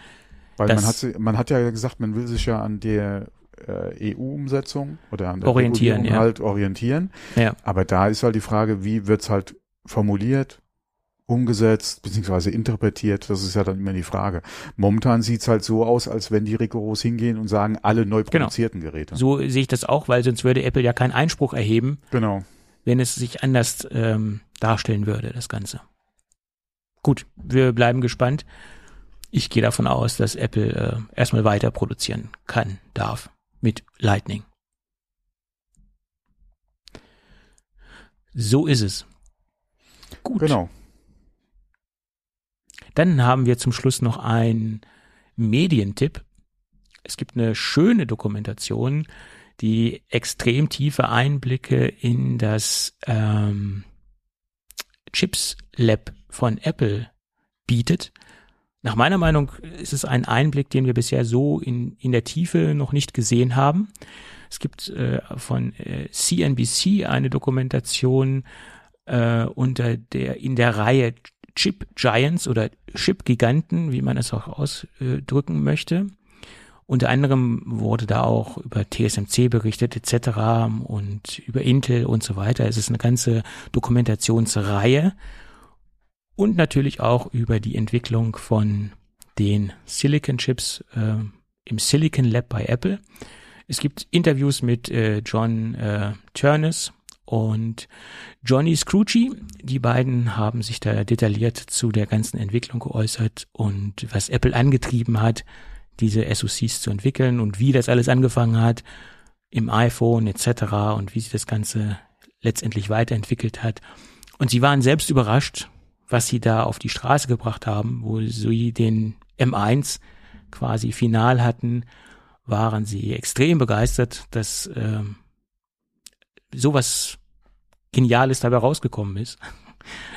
Weil man hat, man hat ja gesagt, man will sich ja an der äh, EU-Umsetzung oder an der Orientieren, ja. halt orientieren. Ja. Aber da ist halt die Frage, wie wird's halt formuliert, umgesetzt, beziehungsweise interpretiert, das ist ja dann immer die Frage. Momentan sieht's halt so aus, als wenn die rigoros hingehen und sagen, alle neu Genau. produzierten Geräte. So sehe ich das auch, weil sonst würde Apple ja keinen Einspruch erheben, Genau. wenn es sich anders ähm, darstellen würde, das Ganze. Gut, wir bleiben gespannt. Ich gehe davon aus, dass Apple äh, erstmal weiter produzieren kann, darf mit Lightning. So ist es. Gut. Genau. Dann haben wir zum Schluss noch einen Medientipp. Es gibt eine schöne Dokumentation, die extrem tiefe Einblicke in das ähm, Chips Lab von Apple bietet. Nach meiner Meinung ist es ein Einblick, den wir bisher so in, in der Tiefe noch nicht gesehen haben. Es gibt äh, von äh, CNBC eine Dokumentation äh, unter der in der Reihe Chip Giants oder Chip Giganten, wie man es auch ausdrücken möchte. Unter anderem wurde da auch über TSMC berichtet etc. und über Intel und so weiter. Es ist eine ganze Dokumentationsreihe und natürlich auch über die Entwicklung von den Silicon Chips äh, im Silicon Lab bei Apple. Es gibt Interviews mit äh, John äh, Turnus und Johnny Scrooge. Die beiden haben sich da detailliert zu der ganzen Entwicklung geäußert und was Apple angetrieben hat, diese SoCs zu entwickeln und wie das alles angefangen hat im iPhone etc. und wie sich das Ganze letztendlich weiterentwickelt hat. Und sie waren selbst überrascht, was sie da auf die Straße gebracht haben, wo sie den M1 quasi final hatten, waren sie extrem begeistert, dass ähm, sowas Geniales dabei rausgekommen ist.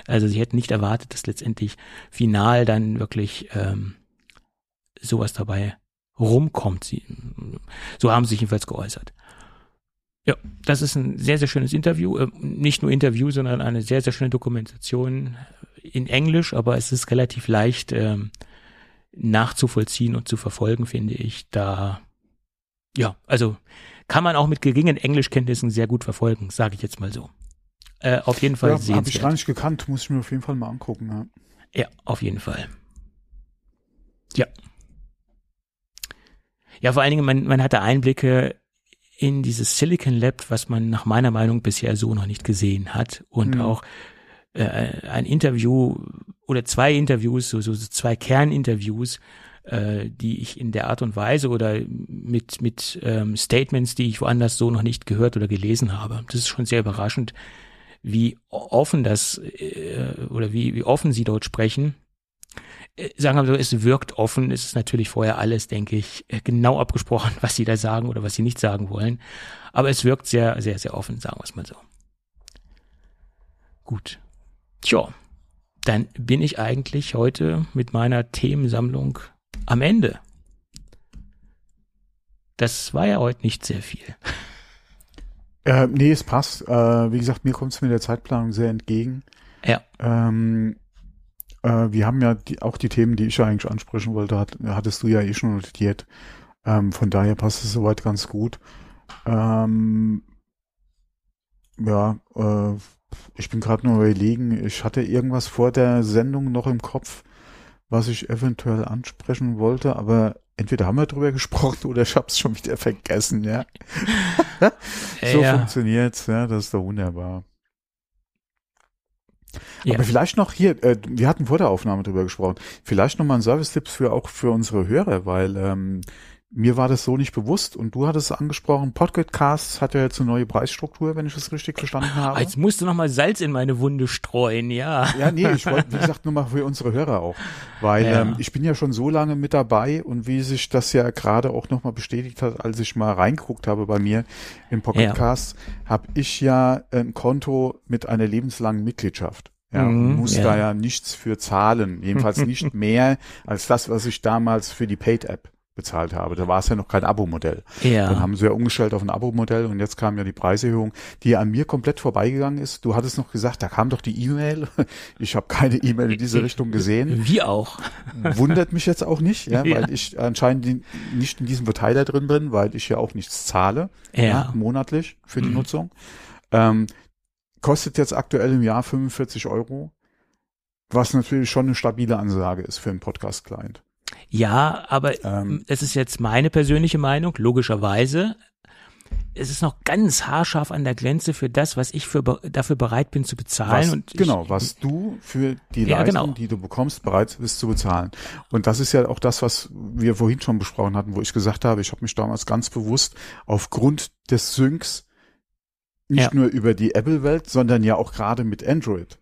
Also sie hätten nicht erwartet, dass letztendlich final dann wirklich ähm, sowas dabei rumkommt. Sie, so haben sie sich jedenfalls geäußert. Ja, das ist ein sehr, sehr schönes Interview. Äh, Nicht nur Interview, sondern eine sehr, sehr schöne Dokumentation in Englisch, aber es ist relativ leicht ähm, nachzuvollziehen und zu verfolgen, finde ich. Da, ja, also kann man auch mit geringen Englischkenntnissen sehr gut verfolgen, sage ich jetzt mal so. Äh, auf jeden Fall Ja, habe ich gar nicht gekannt, muss ich mir auf jeden Fall mal angucken. Ja. Ja, auf jeden Fall. Ja. Ja, vor allen Dingen, man, man hatte Einblicke in dieses Silicon Lab, was man nach meiner Meinung bisher so noch nicht gesehen hat. Und Mhm. auch äh, ein Interview oder zwei Interviews, so, so so zwei Kerninterviews, äh, die ich in der Art und Weise oder mit, mit ähm, Statements, die ich woanders so noch nicht gehört oder gelesen habe. Das ist schon sehr überraschend, wie offen das äh, oder wie, wie offen sie dort sprechen. Äh, Sagen wir so, es wirkt offen. Es ist natürlich vorher alles, denke ich, äh, genau abgesprochen, was sie da sagen oder was sie nicht sagen wollen. Aber es wirkt sehr, sehr, sehr offen, sagen wir es mal so. Gut. Tja, dann bin ich eigentlich heute mit meiner Themensammlung am Ende. Das war ja heute nicht sehr viel. Äh, nee, es passt. Äh, wie gesagt, mir kommt es mit der Zeitplanung sehr entgegen. Ja. Ähm, äh, wir haben ja die, auch die Themen, die ich ja eigentlich ansprechen wollte, hat, hattest du ja eh schon notiert. Ähm, von daher passt es soweit ganz gut. Ähm, ja, äh, ich bin gerade nur überlegen, ich hatte irgendwas vor der Sendung noch im Kopf, was ich eventuell ansprechen wollte, aber entweder haben wir drüber gesprochen oder ich habe es schon wieder vergessen, ja. so ja, funktioniert's, ja, das ist doch wunderbar. ja. Aber vielleicht noch hier, äh, wir hatten vor der Aufnahme drüber gesprochen, vielleicht noch mal ein Service-Tipp für auch für unsere Hörer, weil ähm, mir war das so nicht bewusst und du hattest es angesprochen, Podcast hat ja jetzt eine neue Preisstruktur, wenn ich das richtig verstanden habe. Jetzt musst du noch mal Salz in meine Wunde streuen, ja. Ja, nee, ich wollte, wie gesagt, nur mal für unsere Hörer auch. Weil Ja. ähm, ich bin ja schon so lange mit dabei und wie sich das ja gerade auch nochmal bestätigt hat, als ich mal reingeguckt habe bei mir im Pocket Ja. Habe ich ja ein Konto mit einer lebenslangen Mitgliedschaft. Ja, Mhm, muss ja. da ja nichts für zahlen. Jedenfalls nicht mehr als das, was ich damals für die Paid-App bezahlt habe. Da war es ja noch kein Abo-Modell. Dann Ja. haben sie ja umgestellt auf ein Abo-Modell und jetzt kam ja die Preiserhöhung, die an mir komplett vorbeigegangen ist. Du hattest noch gesagt, da kam doch die E-Mail. Ich habe keine E-Mail in diese Richtung gesehen. Wir auch. Wundert mich jetzt auch nicht, ja, Ja. weil ich anscheinend nicht in diesem Verteiler drin bin, weil ich ja auch nichts zahle Ja. monatlich für die Mhm. Nutzung. Ähm, kostet jetzt aktuell im Jahr 45 Euro, was natürlich schon eine stabile Ansage ist für einen Podcast-Client. Ja, aber Ähm. das ist jetzt meine persönliche Meinung, logischerweise. Es ist noch ganz haarscharf an der Grenze für das, was ich für, dafür bereit bin zu bezahlen. Was, und ich, genau, was du für die Ja, Leistung, genau. die du bekommst, bereit bist zu bezahlen. Und das ist ja auch das, was wir vorhin schon besprochen hatten, wo ich gesagt habe, ich habe mich damals ganz bewusst aufgrund des Syncs nicht Ja. nur über die Apple-Welt, sondern ja auch gerade mit Android,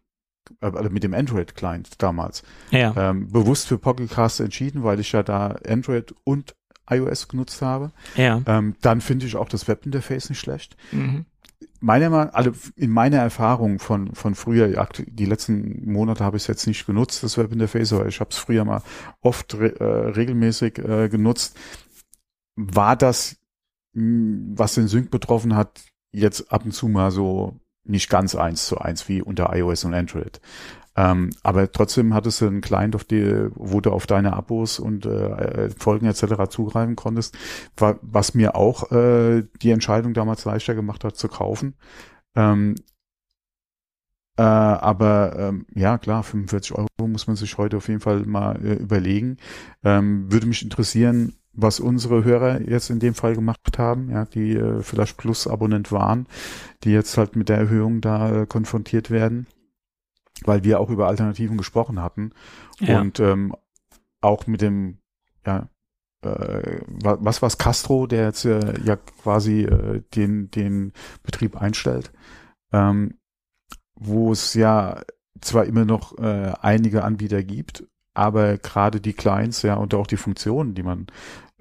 äh, mit dem Android-Client damals, Ja, ähm, bewusst für Pocket Cast entschieden, weil ich ja da Android und iOS genutzt habe. ja. Ähm, dann finde ich auch das Webinterface nicht schlecht Mhm. meiner Meinung, also in meiner Erfahrung von von früher, die letzten Monate habe ich es jetzt nicht genutzt, das Webinterface, aber ich habe es früher mal oft re äh, regelmäßig äh, genutzt, war das, mh, was den Sync betroffen hat, jetzt ab und zu mal so nicht ganz eins zu eins wie unter iOS und Android. Ähm, aber trotzdem hattest du einen Client, auf die, wo du auf deine Abos und äh, Folgen etc. zugreifen konntest, wa was mir auch äh, die Entscheidung damals leichter gemacht hat zu kaufen. Ähm, äh, aber ähm, ja, klar, 45 Euro muss man sich heute auf jeden Fall mal äh, überlegen. Ähm, würde mich interessieren, was unsere Hörer jetzt in dem Fall gemacht haben, ja, die äh, vielleicht Plus-Abonnent waren, die jetzt halt mit der Erhöhung da äh, konfrontiert werden, weil wir auch über Alternativen gesprochen hatten Ja. und ähm, auch mit dem, ja, äh, wa- was war's Castro, der jetzt äh, ja quasi äh, den den Betrieb einstellt, ähm, wo es ja zwar immer noch äh, einige Anbieter gibt, aber gerade die Clients ja und auch die Funktionen, die man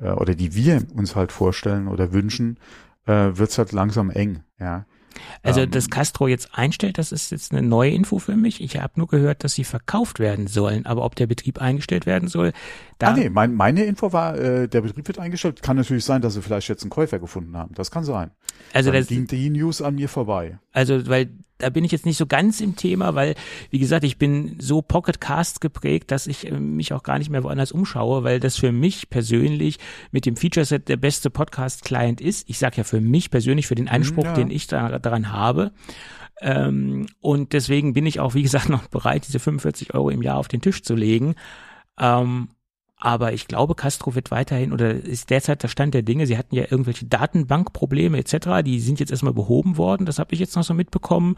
äh, oder die wir uns halt vorstellen oder wünschen, äh, wird's halt langsam eng, ja. Also, Ähm, dass Castro jetzt einstellt, das ist jetzt eine neue Info für mich. Ich habe nur gehört, dass sie verkauft werden sollen. Aber ob der Betrieb eingestellt werden soll, da ah nee, mein, meine Info war, äh, der Betrieb wird eingestellt. Kann natürlich sein, dass sie vielleicht jetzt einen Käufer gefunden haben. Das kann sein. also das, ging die News an mir vorbei. Also, weil da bin ich jetzt nicht so ganz im Thema, weil, wie gesagt, ich bin so Pocket Cast geprägt, dass ich äh, mich auch gar nicht mehr woanders umschaue, weil das für mich persönlich mit dem Feature-Set der beste Podcast-Client ist. Ich sage ja für mich persönlich, für den Anspruch, ja. den ich da, daran habe. Ähm, und deswegen bin ich auch, wie gesagt, noch bereit, diese 45 Euro im Jahr auf den Tisch zu legen. Ähm, aber ich glaube, Castro wird weiterhin oder ist derzeit der Stand der Dinge. Sie hatten ja irgendwelche Datenbankprobleme etc. Die sind jetzt erstmal behoben worden. Das habe ich jetzt noch so mitbekommen.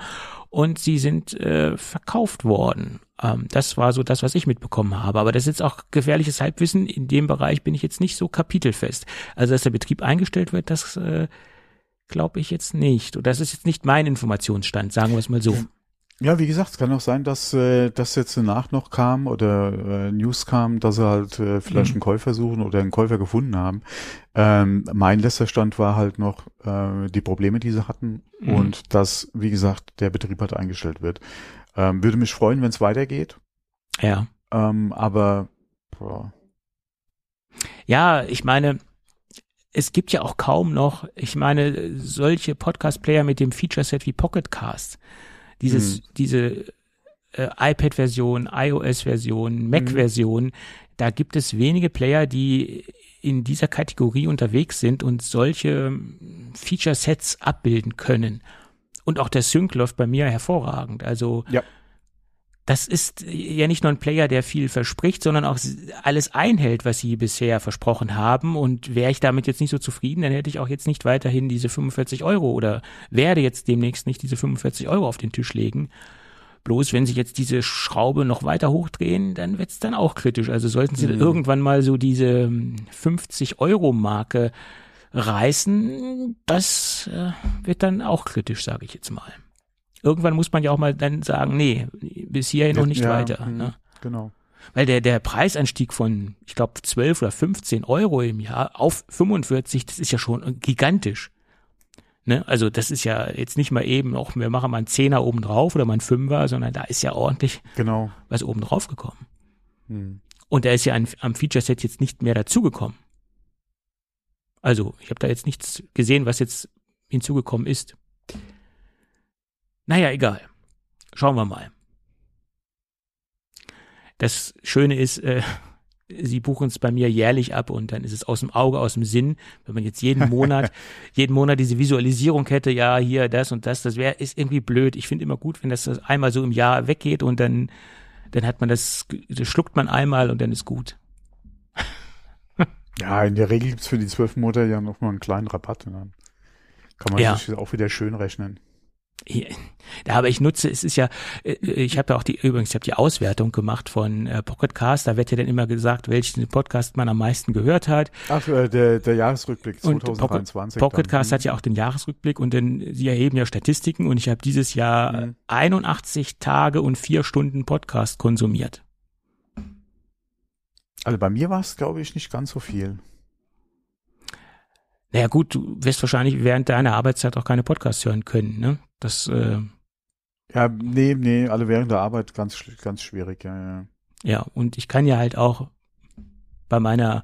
Und sie sind äh, verkauft worden. Ähm, das war so das, was ich mitbekommen habe. Aber das ist jetzt auch gefährliches Halbwissen. In dem Bereich bin ich jetzt nicht so kapitelfest. Also, dass der Betrieb eingestellt wird, das äh, glaube ich jetzt nicht. Und das ist jetzt nicht mein Informationsstand, sagen wir es mal so. Ja, wie gesagt, es kann auch sein, dass äh, das jetzt danach noch kam oder äh, News kam, dass sie halt äh, vielleicht Mhm. einen Käufer suchen oder einen Käufer gefunden haben. Ähm, mein letzter Stand war halt noch äh, die Probleme, die sie hatten Mhm. und dass, wie gesagt, der Betrieb halt eingestellt wird. Ähm, würde mich freuen, wenn es weitergeht, Ja. ähm, aber boah, Ja, ich meine, es gibt ja auch kaum noch, ich meine, solche Podcast-Player mit dem Feature-Set wie Pocketcast. Dieses, Mhm. diese äh, iPad-Version, iOS-Version, Mac-Version, da gibt es wenige Player, die in dieser Kategorie unterwegs sind und solche ähm, Feature-Sets abbilden können. Und auch der Sync läuft bei mir hervorragend. Also Ja. Das ist ja nicht nur ein Player, der viel verspricht, sondern auch alles einhält, was sie bisher versprochen haben. Und wäre ich damit jetzt nicht so zufrieden, dann hätte ich auch jetzt nicht weiterhin diese 45 Euro oder werde jetzt demnächst nicht diese 45 Euro auf den Tisch legen. Bloß wenn sie jetzt diese Schraube noch weiter hochdrehen, dann wird es dann auch kritisch. Also sollten sie Mhm. irgendwann mal so diese 50 Euro Marke reißen, das äh, wird dann auch kritisch, sage ich jetzt mal. Irgendwann muss man ja auch mal dann sagen, nee, bis hierhin noch nicht Ja, weiter. mhm, Ne? Genau. Weil der, der Preisanstieg von, ich glaube, 12 oder 15 Euro im Jahr auf 45, das ist ja schon gigantisch. Ne? Also das ist ja jetzt nicht mal eben, auch wir machen mal einen Zehner oben drauf oder mal einen Fünfer, sondern da ist ja ordentlich Genau. was oben drauf gekommen. Hm. Und da ist ja ein, am Feature-Set jetzt nicht mehr dazugekommen. Also, ich habe da jetzt nichts gesehen, was jetzt hinzugekommen ist. Naja, egal. Schauen wir mal. Das Schöne ist, äh, sie buchen es bei mir jährlich ab und dann ist es aus dem Auge, aus dem Sinn. Wenn man jetzt jeden Monat, jeden Monat diese Visualisierung hätte, ja, hier das und das, das wäre, ist irgendwie blöd. Ich finde immer gut, wenn das einmal so im Jahr weggeht und dann, dann hat man das, das schluckt man einmal und dann ist gut. Ja, in der Regel gibt's für die zwölf Monate ja noch mal einen kleinen Rabatt. Und dann kann man Ja. sich auch wieder schön rechnen. Aber ich nutze, es ist ja, äh, ich habe ja auch die, übrigens, ich habe die Auswertung gemacht von äh, Pocketcast, da wird ja dann immer gesagt, welchen Podcast man am meisten gehört hat. Ach, äh, der, der Jahresrückblick Und 2023. Pocketcast hat ja auch den Jahresrückblick und dann, sie erheben ja Statistiken und ich habe dieses Jahr Mhm. äh, 81 Tage und vier Stunden Podcast konsumiert. Also bei mir war es, glaube ich, nicht ganz so viel. Naja gut, du wirst wahrscheinlich während deiner Arbeitszeit auch keine Podcasts hören können, ne? Das, äh, Ja, nee, nee, alle während der Arbeit ganz, ganz schwierig, ja, ja. ja, und ich kann ja halt auch bei meiner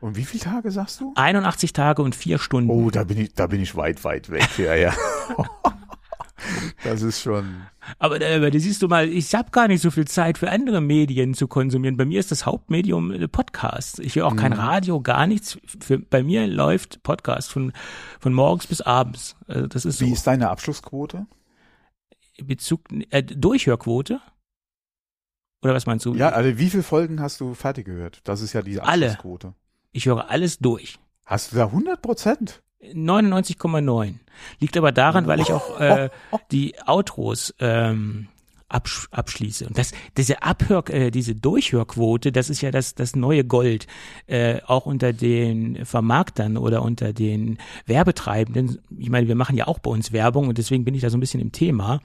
Und wie viele Tage sagst du? 81 Tage und vier Stunden. Oh, da bin ich, da bin ich weit, weit weg, ja, ja. das ist schon, Aber da, aber da siehst du mal, ich habe gar nicht so viel Zeit für andere Medien zu konsumieren. Bei mir ist das Hauptmedium äh, Podcast. Ich höre auch kein Mhm. Radio, gar nichts. Für, bei mir läuft Podcast von, von morgens bis abends. Also das ist so wie ist deine Abschlussquote? Bezug, äh, Durchhörquote? Oder was meinst du? Ja, also wie viele Folgen hast du fertig gehört? Das ist ja diese Alle. Abschlussquote. Ich höre alles durch. Hast du da 100 Prozent? 99,9. Liegt aber daran, weil ich auch äh, die Outros ähm, absch abschließe. Und das, diese Abhör, äh, diese Durchhörquote, das ist ja das, das neue Gold, äh, auch unter den Vermarktern oder unter den Werbetreibenden. Ich meine, wir machen ja auch bei uns Werbung und deswegen bin ich da so ein bisschen im Thema.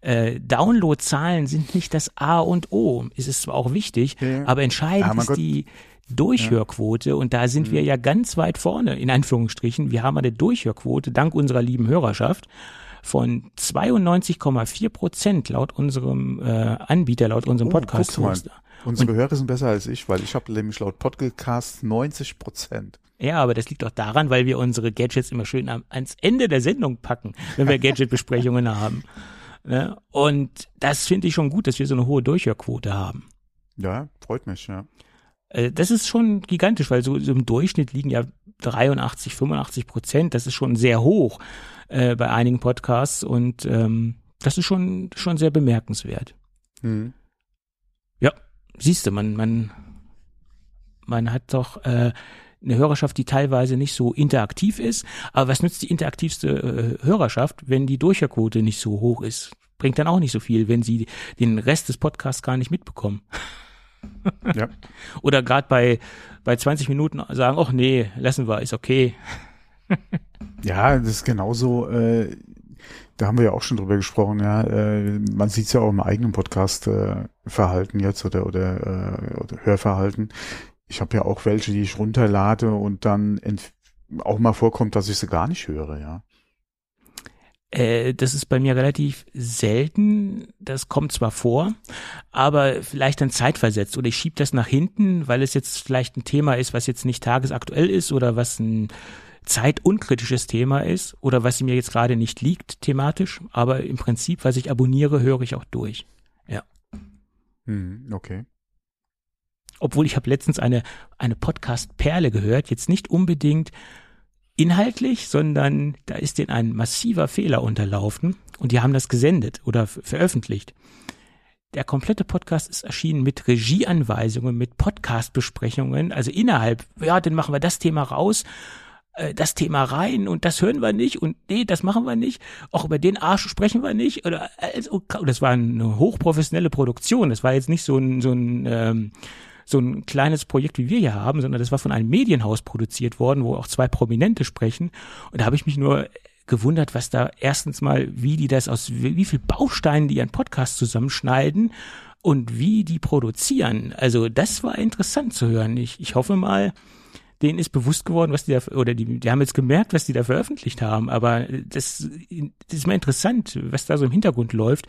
Äh, Downloadzahlen sind nicht das A und O. Es ist zwar auch wichtig, Ja. aber entscheidend Ja, ist Gott. die Durchhörquote und da sind wir ja ganz weit vorne, in Anführungsstrichen. Wir haben eine Durchhörquote dank unserer lieben Hörerschaft von 92,4 Prozent laut unserem äh, Anbieter, laut unserem Oh, Podcast guck mal. Hoster. Unsere Hörer sind besser als ich, weil ich habe nämlich laut Podcast 90 Prozent. Ja, aber das liegt doch daran, weil wir unsere Gadgets immer schön am, ans Ende der Sendung packen, wenn wir Gadget-Besprechungen haben. Ne? Und das finde ich schon gut, dass wir so eine hohe Durchhörquote haben. Ja, freut mich, ja. Äh, Das ist schon gigantisch, weil so, so im Durchschnitt liegen ja 83, 85 Prozent. Das ist schon sehr hoch äh, bei einigen Podcasts und ähm, das ist schon schon sehr bemerkenswert. Hm. Ja, siehst du, man man man hat doch äh, eine Hörerschaft, die teilweise nicht so interaktiv ist. Aber was nützt die interaktivste äh, Hörerschaft, wenn die Durchhörquote nicht so hoch ist? Bringt dann auch nicht so viel, wenn sie den Rest des Podcasts gar nicht mitbekommen. Ja. Oder gerade bei, bei 20 Minuten sagen, ach nee, lassen wir, ist okay. Ja, das ist genauso, äh, da haben wir ja auch schon drüber gesprochen, ja. Äh, man sieht es ja auch im eigenen Podcast äh, Verhalten jetzt oder oder, äh, oder Hörverhalten. Ich habe ja auch welche, die ich runterlade und dann auch mal vorkommt, dass ich sie gar nicht höre, ja. Äh, das ist bei mir relativ selten. Das kommt zwar vor, aber vielleicht dann zeitversetzt. Oder ich schiebe das nach hinten, weil es jetzt vielleicht ein Thema ist, was jetzt nicht tagesaktuell ist oder was ein zeitunkritisches Thema ist oder was mir jetzt gerade nicht liegt thematisch. Aber im Prinzip, was ich abonniere, höre ich auch durch. Hm, okay. obwohl ich habe letztens eine, eine Podcast-Perle gehört, jetzt nicht unbedingt inhaltlich, sondern da ist denen ein massiver Fehler unterlaufen und die haben das gesendet oder veröffentlicht. Der komplette Podcast ist erschienen mit Regieanweisungen, mit Podcast-Besprechungen, also innerhalb, ja, dann machen wir das Thema raus, äh, das Thema rein und das hören wir nicht und nee, das machen wir nicht. Auch über den Arsch sprechen wir nicht. Oder also, das war eine hochprofessionelle Produktion. Das war jetzt nicht so ein, so ein ähm, so ein kleines Projekt, wie wir hier haben, sondern das war von einem Medienhaus produziert worden, wo auch zwei Prominente sprechen. Und da habe ich mich nur gewundert, was da erstens mal, wie die das aus, wie, viel Bausteinen die ihren Podcast zusammenschneiden und wie die produzieren. Also das war interessant zu hören. Ich, ich hoffe mal, denen ist bewusst geworden, was die da, oder die, die haben jetzt gemerkt, was die da veröffentlicht haben. Aber das, das ist mal interessant, was da so im Hintergrund läuft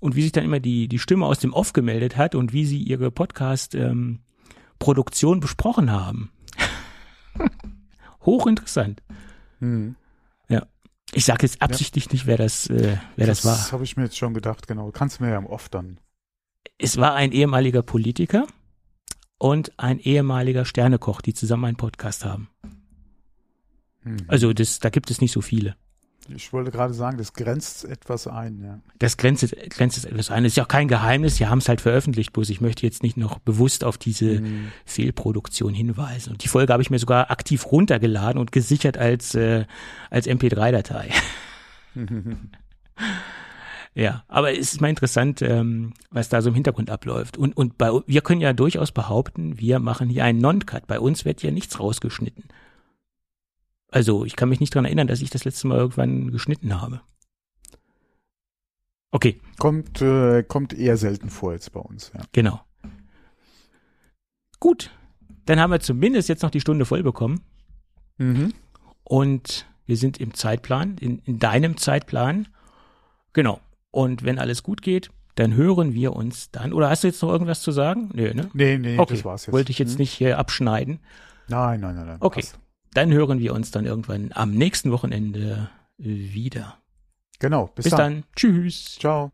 und wie sich dann immer die, die Stimme aus dem Off gemeldet hat und wie sie ihre Podcast-Produktion ähm, besprochen haben. Hochinteressant. Hm. Ja. Ich sage jetzt absichtlich ja. nicht, wer das, äh, wer das, das war. Das habe ich mir jetzt schon gedacht, genau. Kannst du mir ja im Off dann. Es war ein ehemaliger Politiker und ein ehemaliger Sternekoch, die zusammen einen Podcast haben. Hm. Also das, da gibt es nicht so viele. Ich wollte gerade sagen, das grenzt etwas ein, ja. Das grenzt, grenzt etwas ein. Das ist ja auch kein Geheimnis, sie haben es halt veröffentlicht, bloß ich möchte jetzt nicht noch bewusst auf diese mhm. Fehlproduktion hinweisen. Und die Folge habe ich mir sogar aktiv runtergeladen und gesichert als, äh, als MP3-Datei. ja, aber es ist mal interessant, ähm, was da so im Hintergrund abläuft. Und, und bei, wir können ja durchaus behaupten, wir machen hier einen Non-Cut. Bei uns wird ja nichts rausgeschnitten. Also ich kann mich nicht dran erinnern, dass ich das letzte Mal irgendwann geschnitten habe. Okay. Kommt, äh, kommt eher selten vor jetzt bei uns. Ja. Genau. Gut. Dann haben wir zumindest jetzt noch die Stunde voll bekommen. Mhm. Und wir sind im Zeitplan, in, in deinem Zeitplan. Genau. Und wenn alles gut geht, dann hören wir uns dann. Oder hast du jetzt noch irgendwas zu sagen? Nee, ne? Nee, nee, okay. das war's jetzt. Wollte ich jetzt mhm. nicht hier abschneiden. Nein, nein, nein, nein. Okay. Passt dann hören wir uns dann irgendwann am nächsten Wochenende wieder. Genau. Bis, bis dann. dann. Tschüss. Ciao.